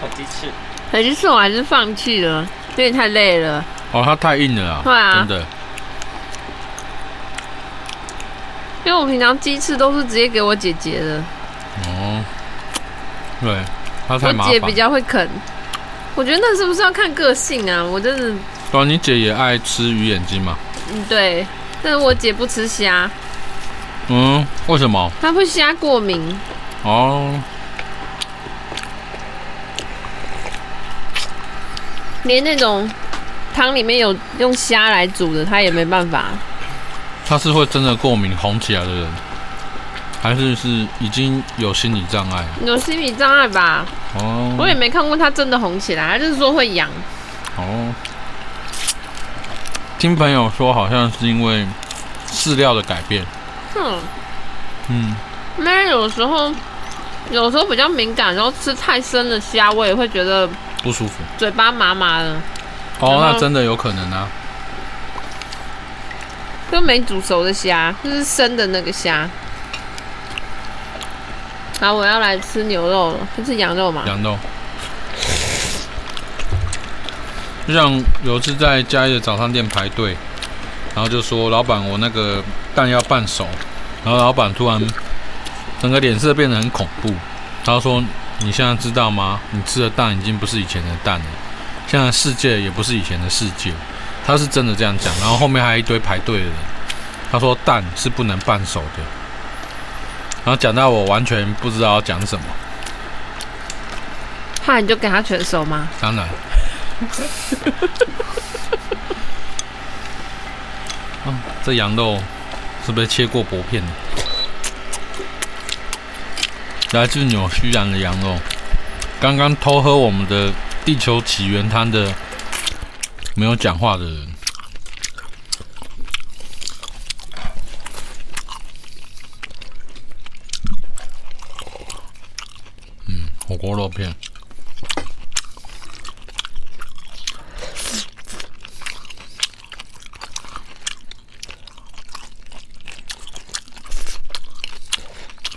火鸡翅，火鸡翅我还是放弃了，因为太累了。哦，它太硬了啊！对啊，真的。因为我平常鸡翅都是直接给我姐姐的。哦，对，它太麻烦。我姐比较会啃。我觉得那是不是要看个性啊？我真的。哦，你姐也爱吃鱼眼睛吗？嗯，对，但是我姐不吃虾。嗯，为什么？她会虾过敏。哦。连那种汤里面有用虾来煮的，她也没办法。她是会真的过敏红起来的人，还是是已经有心理障碍？有心理障碍吧。哦。我也没看过她真的红起来，她就是说会痒。哦。听朋友说，好像是因为饲料的改变。嗯，嗯，那有时候，有时候比较敏感，然后吃太生的虾，我也会觉得不舒服，嘴巴麻麻的。哦，那真的有可能啊。就没煮熟的虾，就是生的那个虾。好，我要来吃牛肉了，这是羊肉嘛？羊肉。就像有一次在嘉义的早餐店排队，然后就说老板，我那个蛋要半熟，然后老板突然整个脸色变得很恐怖，他说：“你现在知道吗？你吃的蛋已经不是以前的蛋了，现在世界也不是以前的世界。他是真的这样讲，然后后面还有一堆排队的人。他说蛋是不能半熟的，然后讲到我完全不知道要讲什么。怕你就给他全熟吗？当然。哦，这羊肉是不是切过薄片的？来自纽西兰的羊肉。刚刚偷喝我们的地球起源汤的没有讲话的人，嗯，火锅肉片。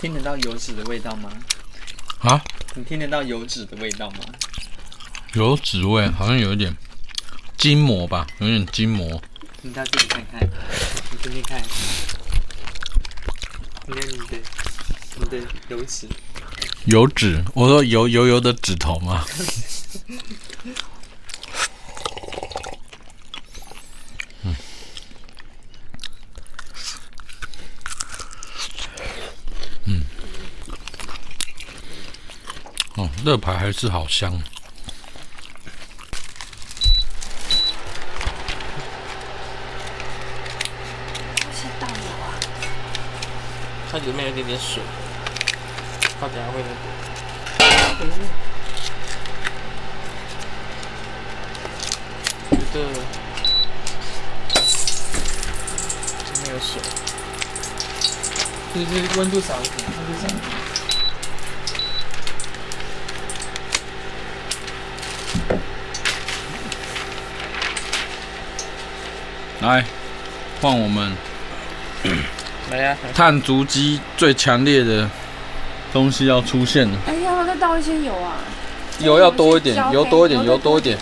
听得到油脂的味道吗？啊？你听得到油脂的味道吗？油脂味好像有一点筋膜吧，有点筋膜。你到这里看看，你听听看，你看你的你的油脂。油脂？我说油油油的指头吗？乐牌还是好香，是大油啊！它里面有点点水，怕等下会那个。觉得这边有水，就是温度少一点，温度少一点。来，换我们。来呀！碳足迹最强烈的东西要出现了。哎呀，再倒一些油啊！油要多一点，油多一点，油多一点。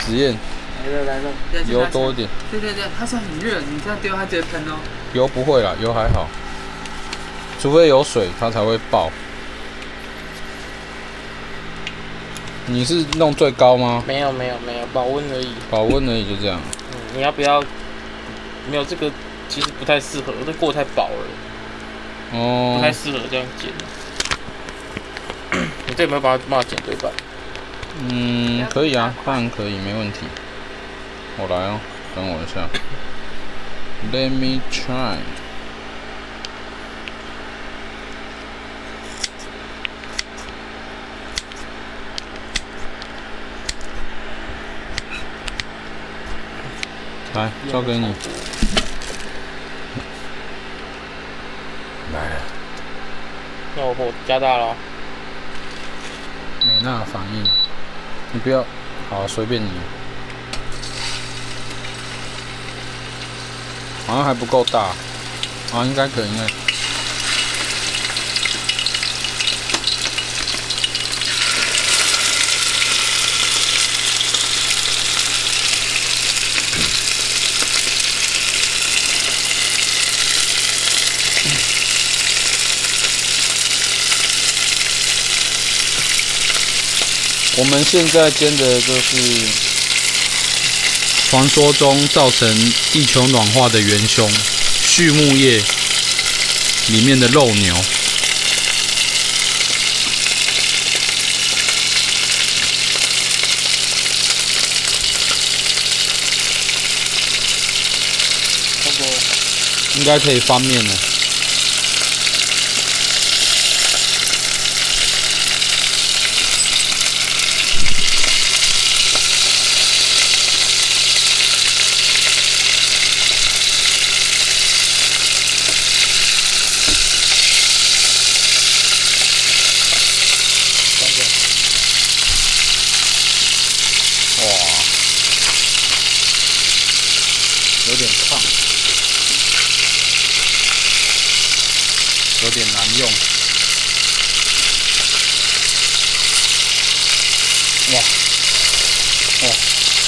实验。来了来了，油多一点。对对对，它是很热，你这样丢它直接喷哦。油不会啦，油还好，除非有水它才会爆。你是弄最高吗？没有没有没有，保温而已。保温而已，就这样。你要不要？没有这个，其实不太适合，这过太薄了。哦。不太适合这样剪。你这有没有办法帮我剪对半？嗯，可以啊，当然可以，没问题。我来哦，等我一下。Let me try。来，交给你。来了。那我火加大了。没那反应。你不要，好，随便你。好像还不够大。啊，应该可以，应该。我们现在煎的就是传说中造成地球暖化的元凶——畜牧业里面的肉牛。应该可以翻面了。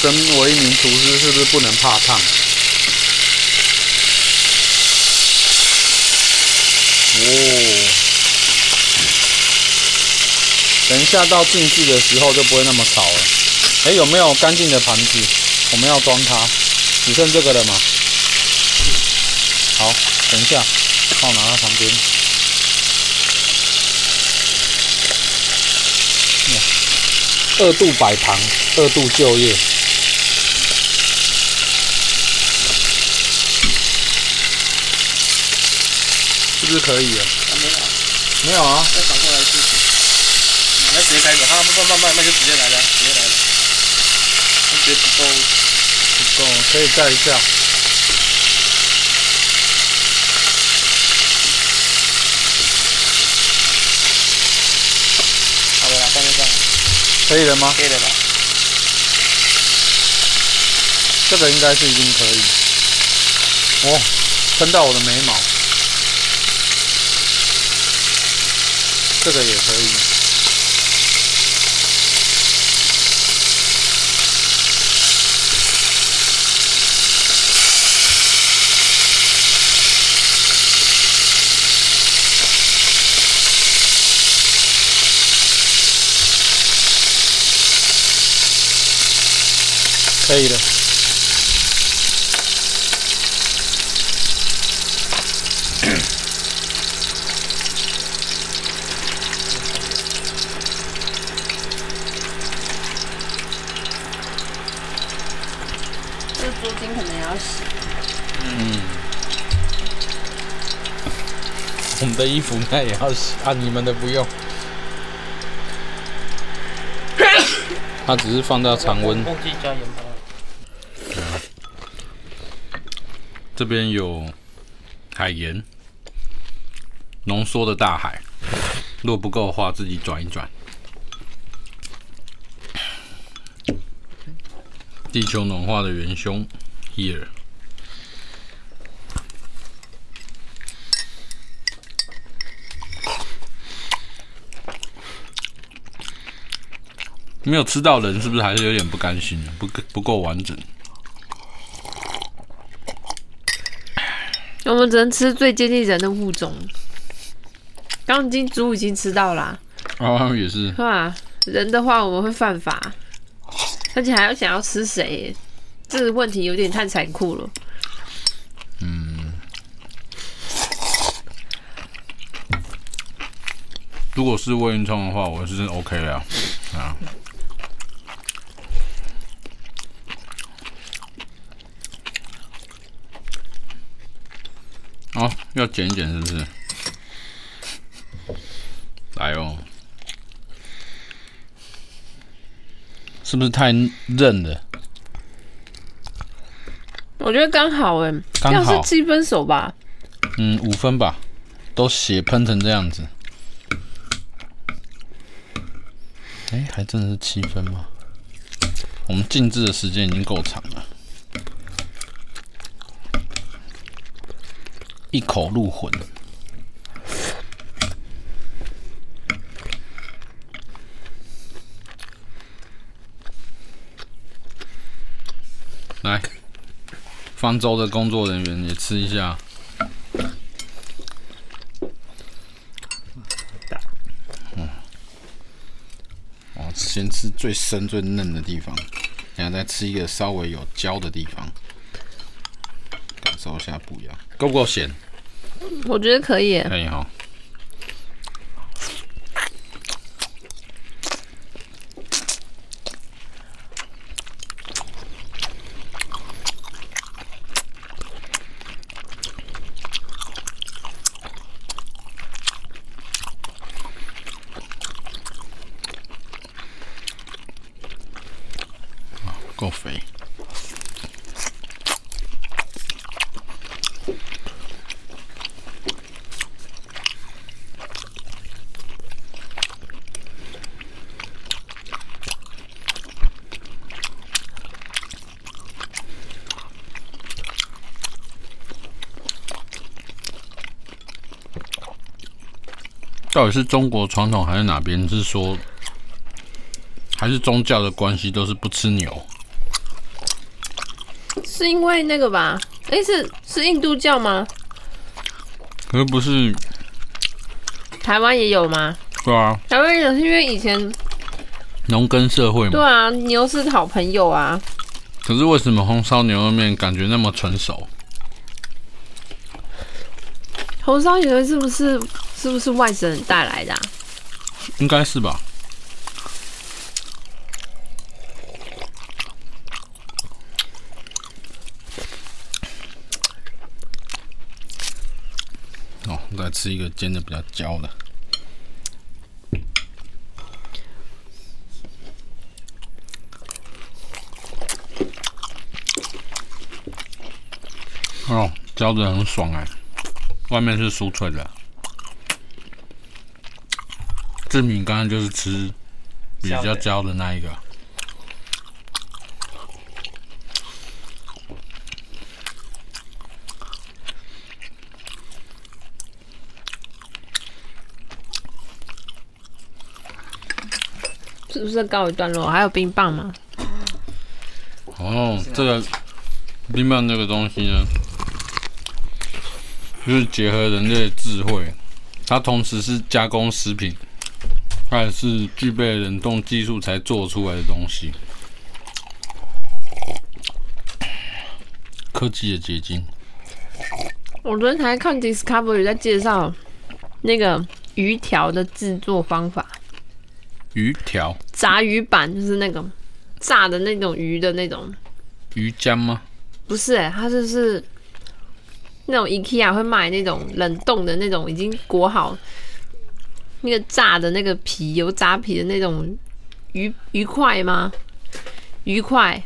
身为一名厨师，是不是不能怕烫？哦，等一下到静置的时候就不会那么吵了。哎，有没有干净的盘子？我们要装它，只剩这个了吗？好，等一下，帮我拿到旁边。二度摆盘，二度就业，是可以啊？没有，没有啊。再反过来试试。你要直接开始，哈，慢慢慢慢就直接来。了，直接来。了。我觉得不够，不够，可以再一下。好了，放在这样。可以了吗？可以了吧。这个应该是已经可以。哦，喷到我的眉毛。这个也可以。可以了。这租金可能也要洗。嗯。我们的衣服应该也要洗啊，你们的不用。它只是放到常温。这边有海盐，浓缩的大海。若不够的话，自己转一转。地球暖化的元凶，here。没有吃到人，是不是还是有点不甘心？不不够完整。我们只能吃最接近人的物种。已经猪已经吃到啦。啊，也是。是吧？人的话我们会犯法，而且还要想要吃谁？这个问题有点太残酷了。嗯。如果是魏云聪的话，我是真 OK 啊。啊。好，要剪一剪是不是？来哦，是不是太韧了？我觉得刚好哎，刚好是七分熟吧？嗯，五分吧，都血喷成这样子。哎，还真的是七分吗？我们静置的时间已经够长了。一口入魂，来，方舟的工作人员也吃一下。嗯，哦，先吃最深最嫩的地方，然后再吃一个稍微有胶的地方，感受一下不一样，够不够咸？我觉得可以。可以哈。够肥。到底是中国传统还是哪边？是说还是宗教的关系，都是不吃牛？是因为那个吧？哎、欸，是是印度教吗？可是不是？台湾也有吗？对啊，台湾也有，是因为以前农耕社会嘛。对啊，牛是好朋友啊。可是为什么红烧牛肉面感觉那么纯熟？红烧牛肉是不是是不是外省人带来的啊？应该是吧。哦，再吃一个煎的比较焦的。哦，焦的很爽哎，外面是酥脆的。志敏刚刚就是吃比较焦的那一个。是不是告一段落？还有冰棒吗？哦，这个冰棒这个东西呢，就是结合人类的智慧，它同时是加工食品，它也是具备冷冻技术才做出来的东西。科技的结晶。我昨天才看 Discovery 在介绍那个鱼条的制作方法。鱼条，炸鱼板就是那个炸的那种鱼的那种鱼浆吗？不是哎、欸，它就是那种 IKEA 会卖那种冷冻的那种已经裹好那个炸的那个皮油炸皮的那种鱼鱼块吗？鱼块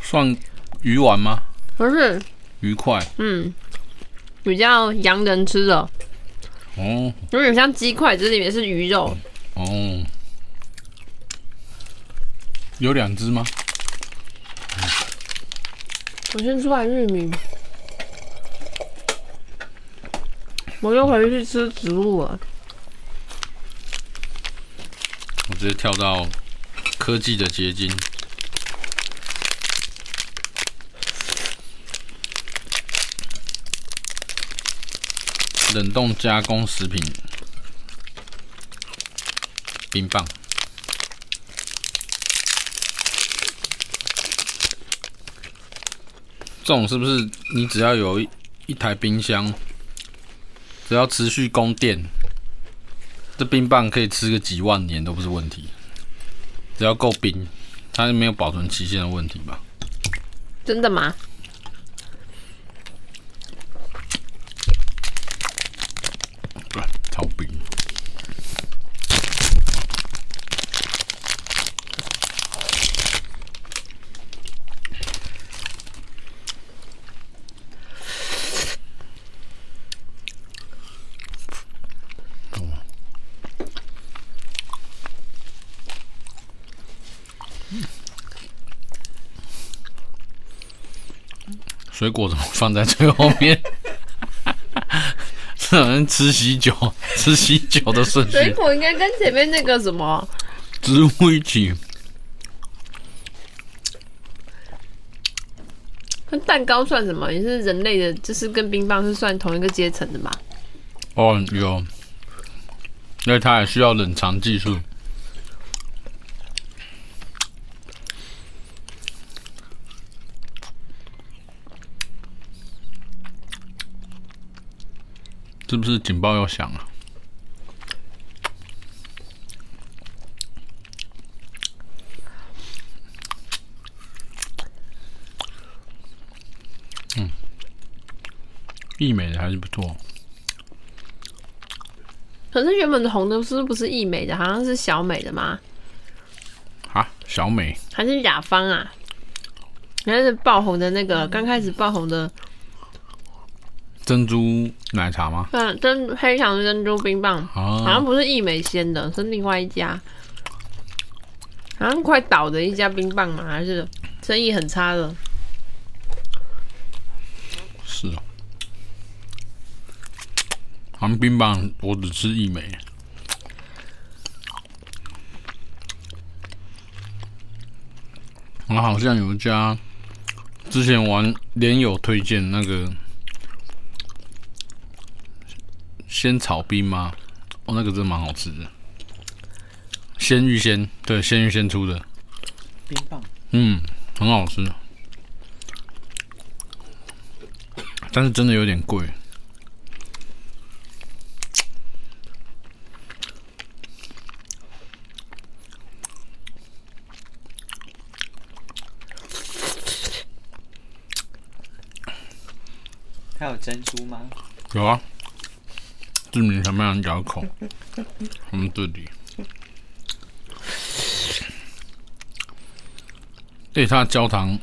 算鱼丸吗？不是鱼块，嗯，比较洋人吃的哦，有点像鸡块，这里面是鱼肉哦。有两只吗？我先吃完玉米，我又回去吃植物了。我直接跳到科技的结晶，冷冻加工食品，冰棒。这种是不是你只要有一一台冰箱，只要持续供电，这冰棒可以吃个几万年都不是问题。只要够冰，它是没有保存期限的问题吧？真的吗？不，超冰。水果怎么放在最后面？这好像吃喜酒，吃喜酒的顺序。水果应该跟前面那个什么植物一起。那蛋糕算什么？也是人类的，就是跟冰棒是算同一个阶层的嘛？哦，有，因为它也需要冷藏技术。是不是警报要响了？嗯，易美的还是不错。可是原本的红的是不是易美的？好像是小美的吗？啊，小美还是雅芳啊？还是爆红的那个？刚开始爆红的。珍珠奶茶吗？嗯，珍黑糖珍珠冰棒，啊、好像不是一美鲜的，是另外一家，好像快倒的一家冰棒嘛，还是生意很差的？是哦，韩冰棒我只吃一美，我好像有一家之前玩连友推荐那个。仙草冰吗？哦，那个真的蛮好吃的。鲜芋仙，对，鲜芋仙出的冰棒，嗯，很好吃，但是真的有点贵。还有珍珠吗？有啊，志明想不想咬口？我们这里，对，它的焦糖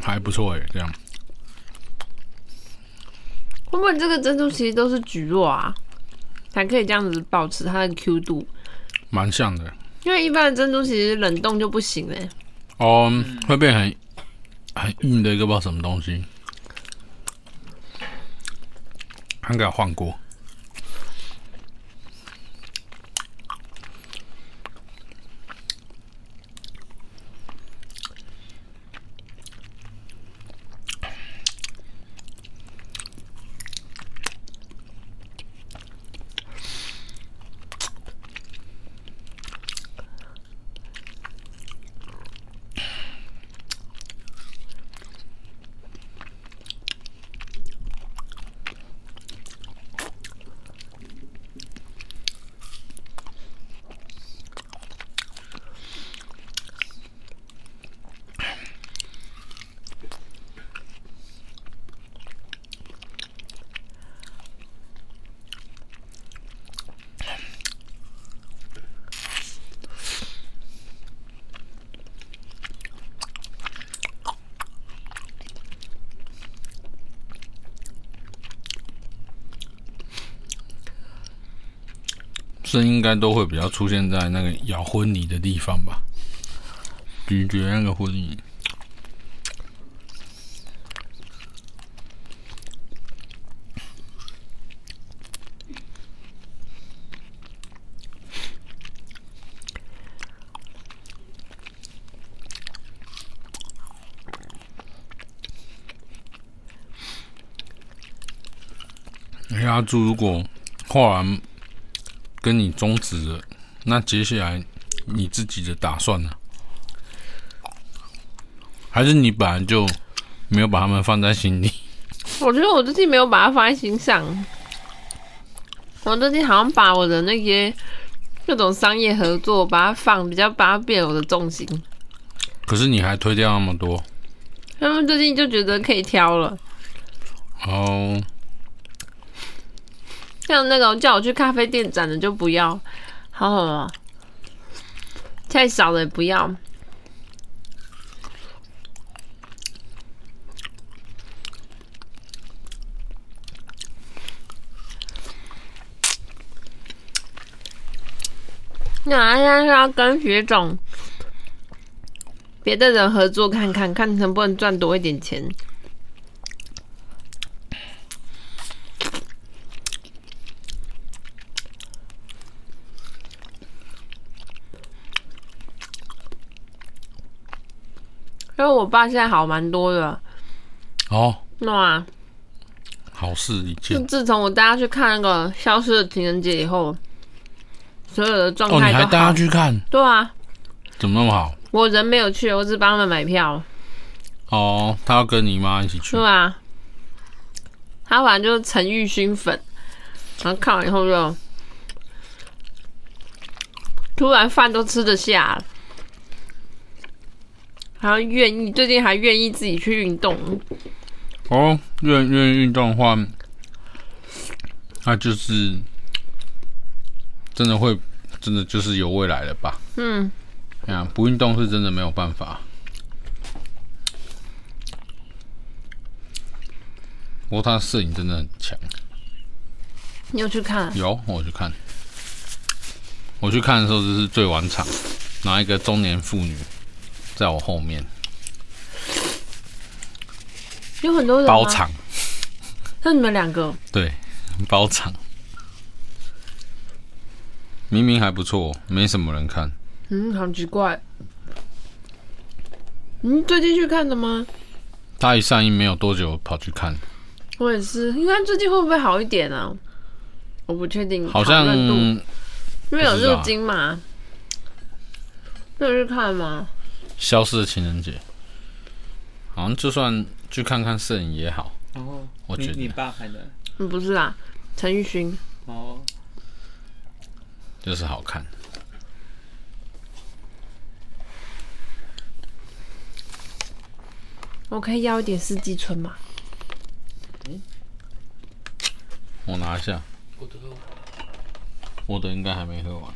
还不错哎，这样。会不会这个珍珠其实都是橘肉啊？才可以这样子保持它的 Q 度？蛮像的，因为一般的珍珠其实冷冻就不行嘞。哦，会变很很硬的一个不知道什么东西。还给它换过。应该都会比较出现在那个咬婚礼的地方吧，咀嚼那个婚礼。哎呀，猪如果画完。跟你终止了，那接下来你自己的打算呢？还是你本来就没有把他们放在心里？我觉得我最近没有把它放在心上。我最近好像把我的那些各种商业合作，把它放比较，把它变我的重心。可是你还推掉那么多？他们最近就觉得可以挑了。哦。像那种叫我去咖啡店展的就不要，好好了，太少了也不要。那现在是要跟学总别的人合作看看，看能不能赚多一点钱。我爸现在好蛮多的哦，那啊，好事一件。就自从我带他去看那个《消失的情人节》以后，所有的状态都好。哦，你还带他去看？对啊。怎么那么好？我人没有去，我只帮他们买票。哦，他要跟你妈一起去。对啊。他反正就是陈玉勋粉，然后看完以后就突然饭都吃得下了。还愿意，最近还愿意自己去运动。哦，愿愿意运动的话，那就是真的会，真的就是有未来了吧？嗯，啊，不运动是真的没有办法。不过他摄影真的很强。你有去看？有，我去看。我去看的时候就是最晚场，拿一个中年妇女。在我后面，有很多人包场，那你们两个对包场，明明还不错，没什么人看。嗯，好奇怪。嗯最近去看的吗？他一上映没有多久，跑去看。我也是，你看最近会不会好一点啊？我不确定，好像因为有入金嘛。那去看吗？消失的情人节，好像就算去看看摄影也好。哦，我觉得你你爸拍的？嗯，不是啊，陈奕迅。哦，就是好看。我可以要一点四季春吗？嗯，我拿一下。我的，我的应该还没喝完。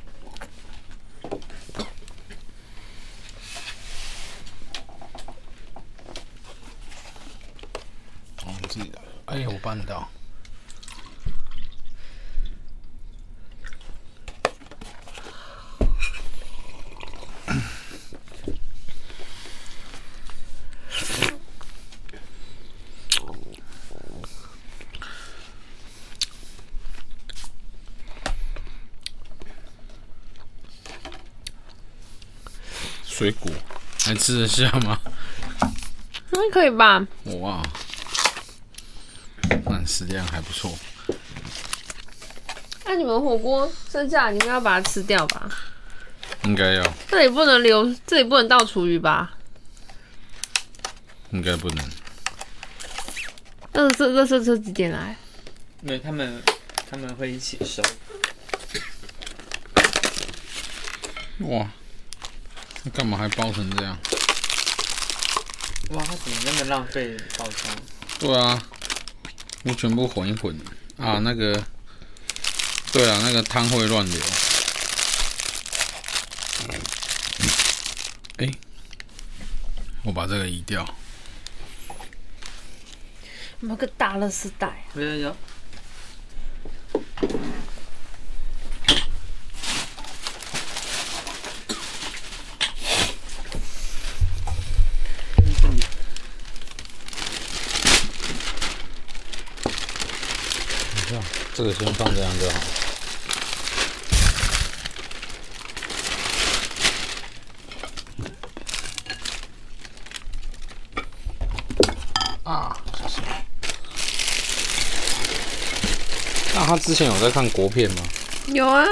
哦，自己的。哎，我办到。水果还吃得下吗？那可以吧。哇，饭食量还不错。那你们火锅剩下，你们要把它吃掉吧？应该要。这里不能留，这里不能倒厨余吧？应该不能。那这这这这几点来？没有，他们他们会一起收。哇。那干嘛还包成这样？哇，他怎么那么浪费包装？对啊，我全部混一混啊，那个，对啊，那个汤会乱流。哎、欸，我把这个移掉。我们个大垃圾袋。有有有。这个先放这样就好。啊，谢谢。那他之前有在看国片吗？有啊。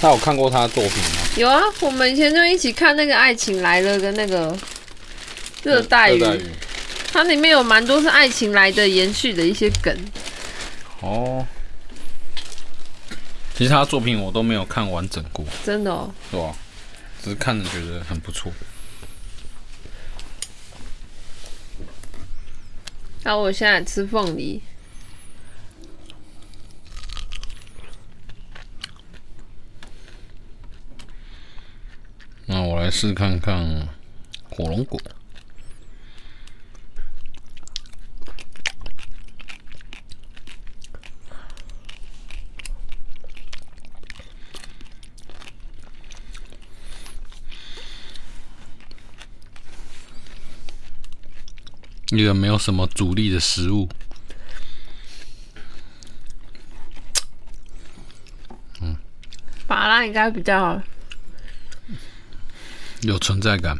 他有看过他的作品吗？有啊，我们以前就一起看那个《爱情来了》跟那个《热带雨》。它里面有蛮多是爱情来的延续的一些梗。哦，其实他作品我都没有看完整过。真的哦？对啊，只是看着觉得很不错。那我现在吃凤梨。那我来试看看火龙果。一个没有什么阻力的食物，嗯，法拉应该比较有存在感。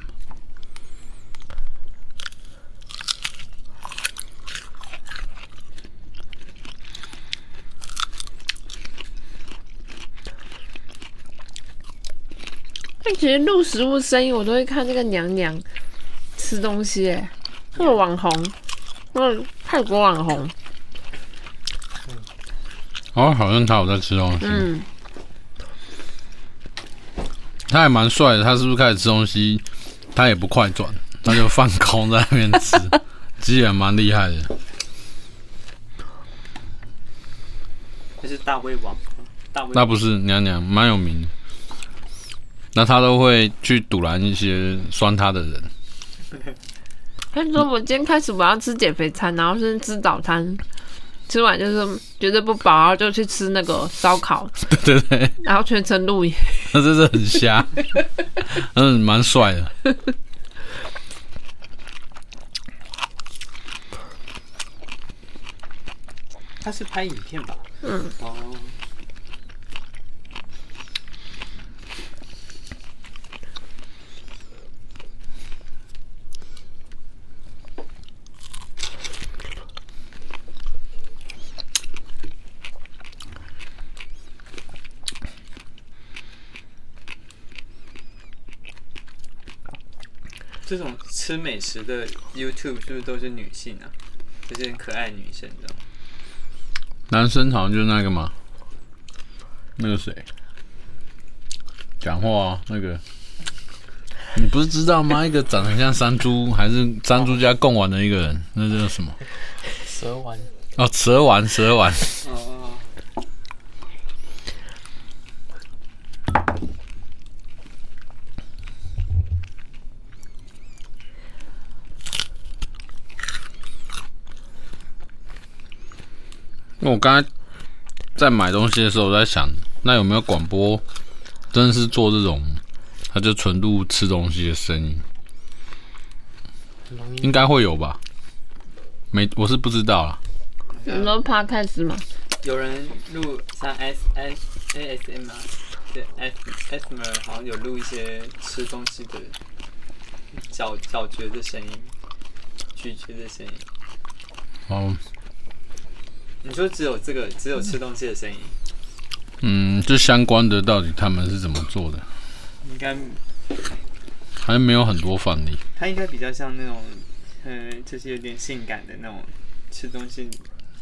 但其实录食物声音，我都会看那个娘娘吃东西，哎。那个网红，那个泰国网红，哦，好像他有在吃东西。嗯，他还蛮帅的。他是不是开始吃东西？他也不快转，他就放空在那边吃，其实也蛮厉害的。这是大胃王，大胃。那不是娘娘，蛮有名的。那他都会去堵拦一些酸他的人。他说：“我今天开始我要吃减肥餐，然后是吃早餐，吃完就是觉得不饱，然后就去吃那个烧烤。对对对，然后全程录影，那真是很瞎，嗯，蛮帅的。他是拍影片吧？嗯。哦。”这种吃美食的 YouTube 是不是都是女性啊？就是很可爱女生这样。男生好像就是那个嘛，那个谁讲话啊？那个你不是知道吗？一个长得像山猪，还是山猪家贡丸的一个人，那叫什么？蛇丸。哦，蛇丸，蛇丸。哦。那我刚才在买东西的时候，我在想，那有没有广播真的是做这种，他就纯录吃东西的声音？应该会有吧？没，我是不知道啦。有没有 Podcast 吗？有人录像 S S A S M R，对 S S M R 好像有录一些吃东西的嚼嚼嚼的声音，咀嚼的声音。哦。你说只有这个，只有吃东西的声音？嗯，这相关的到底他们是怎么做的？应该还没有很多范例。它应该比较像那种，嗯，就是有点性感的那种吃东西，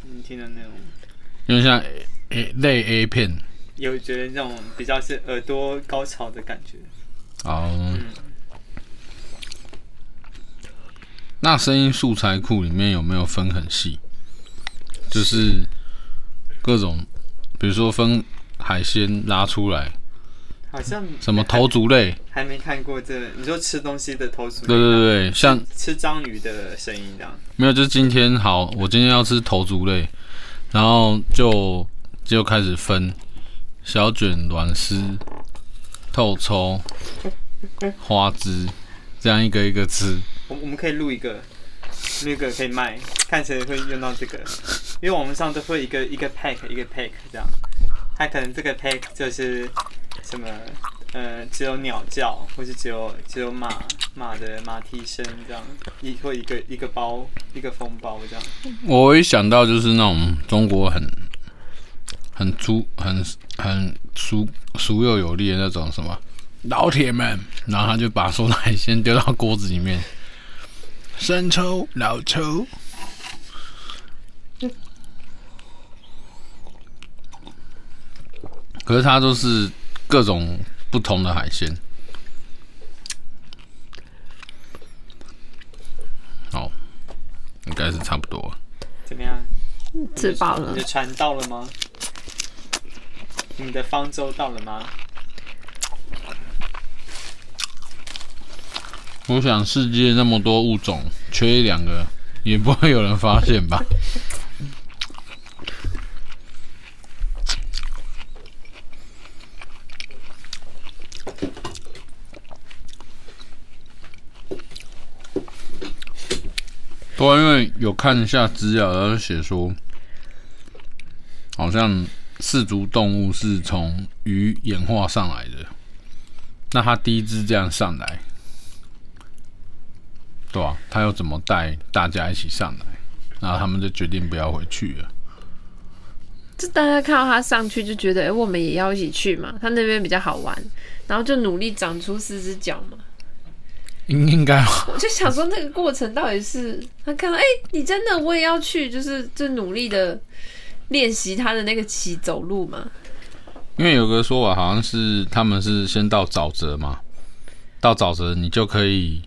你听的那种，因为像 A 类 A 片，有觉得那种比较是耳朵高潮的感觉。哦。嗯。那声音素材库里面有没有分很细？就是各种，比如说分海鲜拉出来，好像什么头足类，还没看过这个。你说吃东西的头足类，对对对，像吃章鱼的声音这样。没有，就是今天好，我今天要吃头足类，然后就就开始分小卷、卵丝、透抽、花枝，这样一个一个吃。我我们可以录一个。那个可以卖，看谁会用到这个，因为网络上都会一个一个 pack 一个 pack 这样，它可能这个 pack 就是什么呃只有鸟叫，或是只有只有马马的马蹄声这样，一或一个一个包一个封包这样。我一想到就是那种中国很很粗很很俗俗又有力的那种什么老铁们，然后他就把所有海鲜丢到锅子里面。生抽、老抽，可是它都是各种不同的海鲜。好，应该是差不多。怎么样？吃饱了？你的船到了吗？你的方舟到了吗？我想世界那么多物种，缺一两个也不会有人发现吧？对，因为有看一下资料，然后写说，好像四足动物是从鱼演化上来的，那它第一只这样上来。对啊，他要怎么带大家一起上来？然后他们就决定不要回去了。就大家看到他上去，就觉得哎、欸，我们也要一起去嘛。他那边比较好玩，然后就努力长出四只脚嘛。应应该。我就想说，那个过程到底是他看到哎、欸，你真的我也要去，就是就努力的练习他的那个骑走路嘛。因为有个说法，好像是他们是先到沼泽嘛，到沼泽你就可以。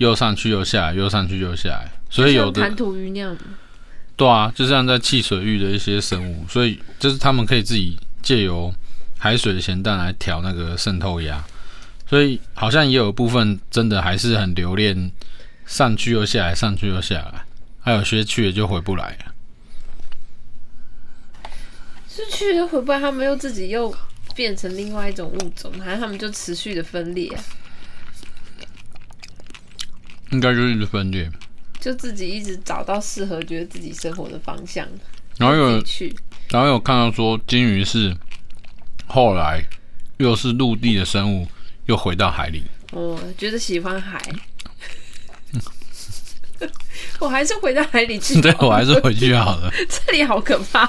又上去又下来，又上去又下来，所以有的弹涂鱼那样。对啊，就像在汽水域的一些生物，所以就是他们可以自己借由海水的咸淡来调那个渗透压，所以好像也有一部分真的还是很留恋上去又下来，上去又下来，还有些去了就回不来了。是去了回不来，他们又自己又变成另外一种物种，还是他们就持续的分裂？应该就是一直分裂，就自己一直找到适合觉得自己生活的方向，然后有去，然后有看到说金鱼是后来又是陆地的生物，又回到海里。哦，觉得喜欢海，我还是回到海里去。对，我还是回去好了。这里好可怕，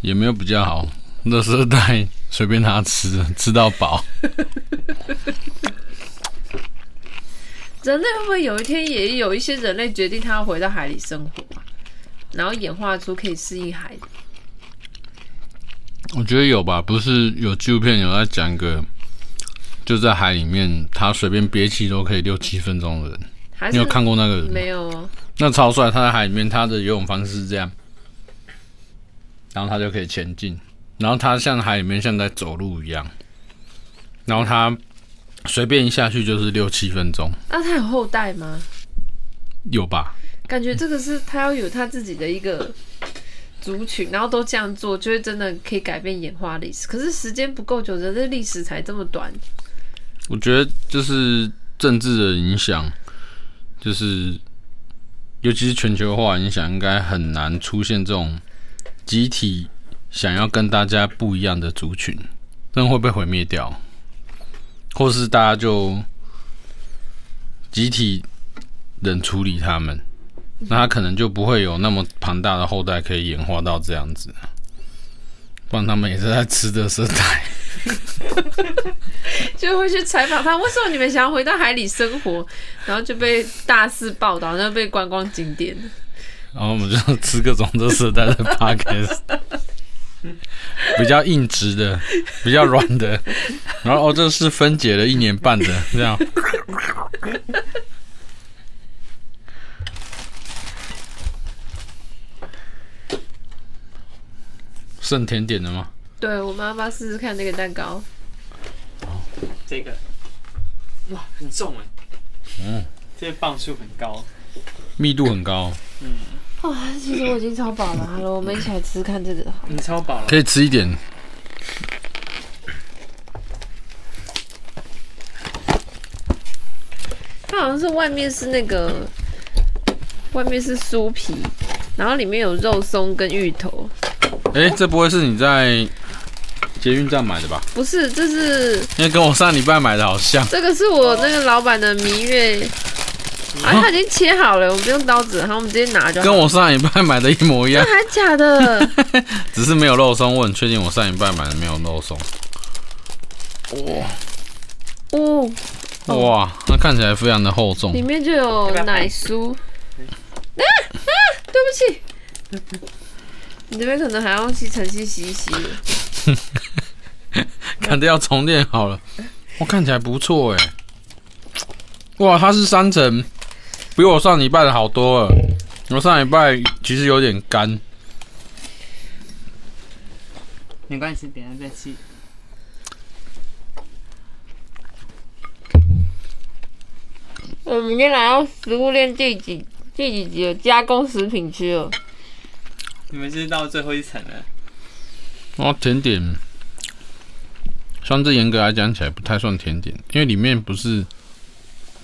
也没有比较好，那时候带随便他吃，吃到饱。人类会不会有一天也有一些人类决定他要回到海里生活，然后演化出可以适应海的？我觉得有吧，不是有纪录片有在讲一个，就在海里面，他随便憋气都可以六七分钟的人。你有看过那个人？没有哦。那超帅，他在海里面，他的游泳方式是这样，然后他就可以前进，然后他像海里面像在走路一样，然后他随便一下去就是六七分钟。那他有后代吗？有吧？感觉这个是他要有他自己的一个 族群，然后都这样做，就会真的可以改变演化历史。可是时间不够久，人类历史才这么短。我觉得就是政治的影响，就是。尤其是全球化影响，应该很难出现这种集体想要跟大家不一样的族群，这样会被毁灭掉，或是大家就集体冷处理他们，那他可能就不会有那么庞大的后代可以演化到这样子，不然他们也是在吃的色彩。就会去采访他，为什么你们想要回到海里生活？然后就被大肆报道，然后被观光景点。然后我们就吃各种的色带的 podcast，比较硬直的，比较软的。然后哦，这是分解了一年半的 这样。剩甜点的吗？对，我妈妈试试看那个蛋糕。哦，这个，哇，很重哎。嗯，这个磅数很高，密度很高。嗯。哇，其实我已经超饱了。好了，我们一起来吃看这个。你超饱了。可以吃一点。它好像是外面是那个，外面是酥皮，然后里面有肉松跟芋头。哎、欸，这不会是你在？捷运站买的吧？不是，这是因为跟我上礼拜买的好像。这个是我那个老板的蜜月，啊，它已经切好了，我们不用刀子，然后我们直接拿就好。跟我上一拜买的一模一样。还假的？只是没有肉松，我很确定我上一拜买的没有肉松。哇，哦，哇，那看起来非常的厚重。里面就有奶酥。啊啊！对不起，你这边可能还要用吸尘器吸一洗。肯定要重练好了，我看起来不错哎。哇，它是三层，比我上礼拜的好多了。我上礼拜其实有点干，没关系，等下再吃。我们今天来到食物链第几第几集了？加工食品区了。你们是到最后一层了。哦，甜点，像这严格来讲起来不太算甜点，因为里面不是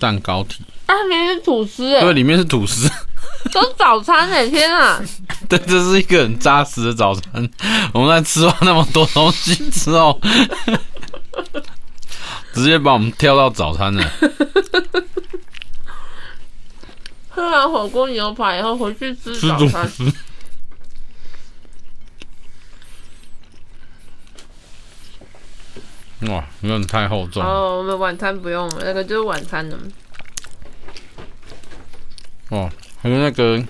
蛋糕体啊，里面是吐司哎，对，里面是吐司，都是早餐哎，天啊！对，这是一个很扎实的早餐。我们在吃完那么多东西之后，直接把我们跳到早餐了。喝完火锅牛排以后回去吃早餐。哇，有点太厚重。哦，我们晚餐不用了，那个就是晚餐了。哦，还有那个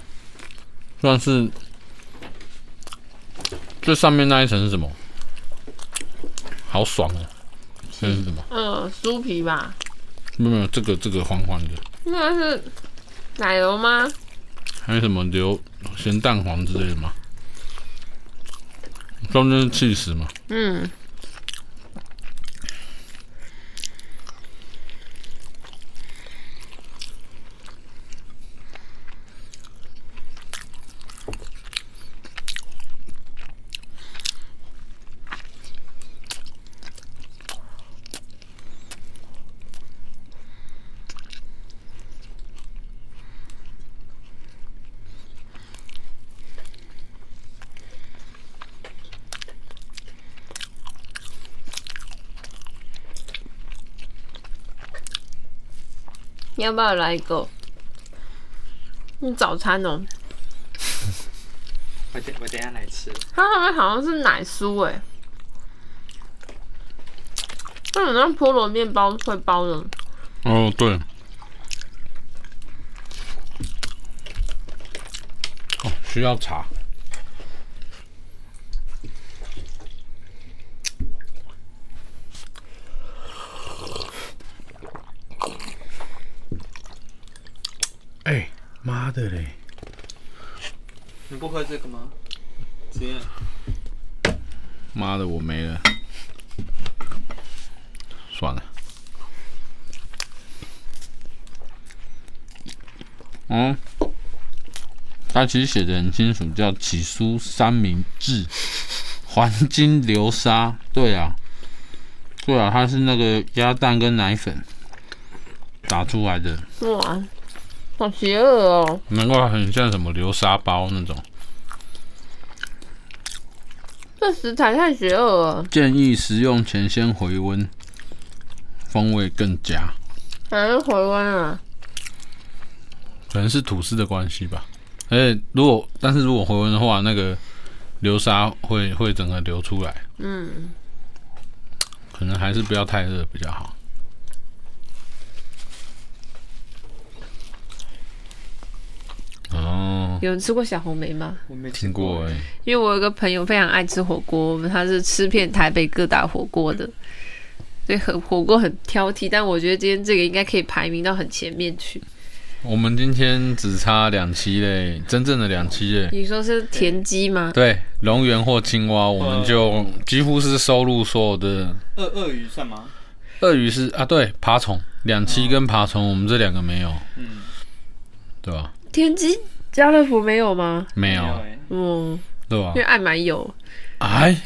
算是最上面那一层是什么？好爽哦！这是什么？嗯，酥皮吧？没有没有，这个这个黄黄的。那是奶油吗？还有什么流咸蛋黄之类的吗？中间是气死嘛？嗯。要不要来一个？你，早餐哦。我等我等下来吃。它上面好像是奶酥哎。那很像菠萝面包会包的。哦，对。哦，需要茶。哎，妈的嘞！你不喝这个吗？行。妈的，我没了。算了。嗯，他其实写的很清楚，叫起酥三明治，黄金流沙。对啊，对啊，它是那个鸭蛋跟奶粉打出来的。哇！好邪恶哦！难怪很像什么流沙包那种。这食材太邪恶了。建议食用前先回温，风味更佳。还是回温啊？可能是吐司的关系吧。而且如果，但是如果回温的话，那个流沙会会整个流出来。嗯。可能还是不要太热比较好。哦，有人吃过小红梅吗？我没听过哎、欸。因为我有个朋友非常爱吃火锅，他是吃遍台北各大火锅的，对，很火锅很挑剔。但我觉得今天这个应该可以排名到很前面去。我们今天只差两期嘞，真正的两期嘞。你说是田鸡吗？对，龙源或青蛙，我们就几乎是收录所有的。鳄鳄鱼算吗？鳄鱼是啊，对，爬虫，两期跟爬虫，我们这两个没有。嗯，对吧？田鸡家乐福没有吗？没有，嗯，对吧？因为爱买有，哎，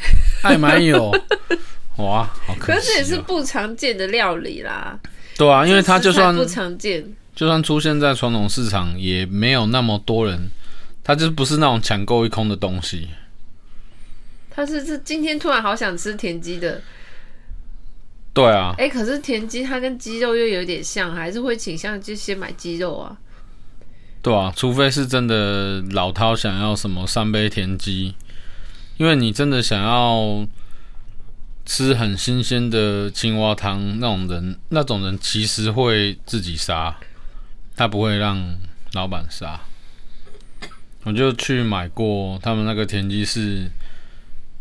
爱买有，哇，好可惜，可是也是不常见的料理啦。对啊，因为它就算不常见，就算出现在传统市场，也没有那么多人，它就不是那种抢购一空的东西。他是是今天突然好想吃田鸡的，对啊，哎，可是田鸡它跟鸡肉又有点像，还是会倾向就先买鸡肉啊。对啊，除非是真的老饕想要什么三杯田鸡，因为你真的想要吃很新鲜的青蛙汤，那种人那种人其实会自己杀，他不会让老板杀。我就去买过他们那个田鸡，是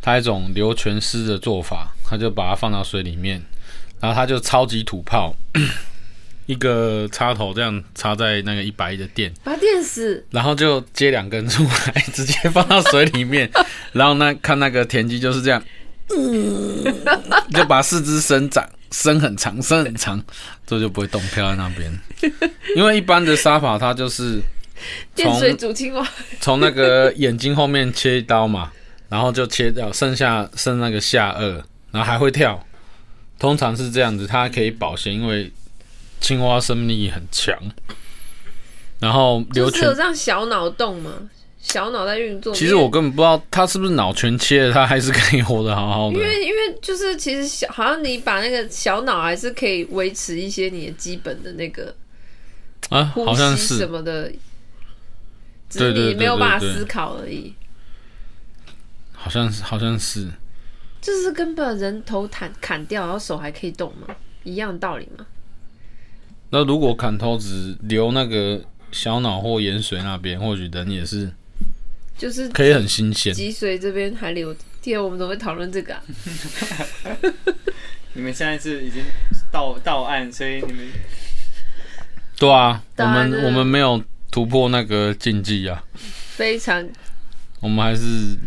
他一种流泉丝的做法，他就把它放到水里面，然后他就超级土炮。一个插头这样插在那个一百一的电，把电死，然后就接两根出来，直接放到水里面，然后呢看那个田鸡就是这样，就把四肢伸长，伸很长，伸很长，这就不会动，飘在那边。因为一般的杀法，它就是电水煮青蛙，从那个眼睛后面切一刀嘛，然后就切掉，剩下剩那个下颚，然后还会跳，通常是这样子，它可以保鲜，因为。青蛙生命力很强，然后流泉就是有这样小脑洞吗？小脑在运作。其实我根本不知道他是不是脑全切了，它还是可以活得好好的。因为因为就是其实小好像你把那个小脑还是可以维持一些你的基本的那个啊，好像是什么的，只是你没有办法思考而已。好像是好像是，就是跟把人头砍砍掉，然后手还可以动吗？一样的道理吗？那如果砍头只留那个小脑或盐水那边，或许人也是，就是可以很新鲜。脊髓这边还留。第二，我们怎么会讨论这个啊？你们现在是已经到到岸，所以你们对啊，我们我们没有突破那个禁忌啊。非常，我们还是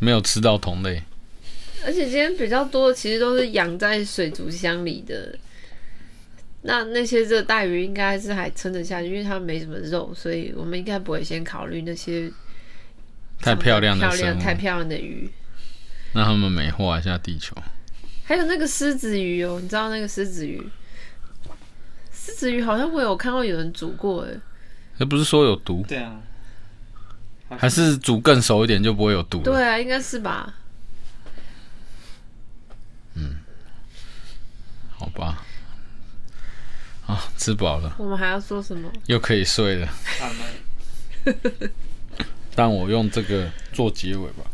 没有吃到同类。而且今天比较多的，其实都是养在水族箱里的。那那些热带鱼应该是还撑得下去，因为它没什么肉，所以我们应该不会先考虑那些太漂亮的、漂亮、太漂亮的鱼。那他们美化一下地球。还有那个狮子鱼哦，你知道那个狮子鱼？狮子鱼好像我有看到有人煮过，哎，那不是说有毒？对啊，还是煮更熟一点就不会有毒？对啊，应该是吧。嗯，好吧。啊，吃饱了。我们还要说什么？又可以睡了。但我用这个做结尾吧。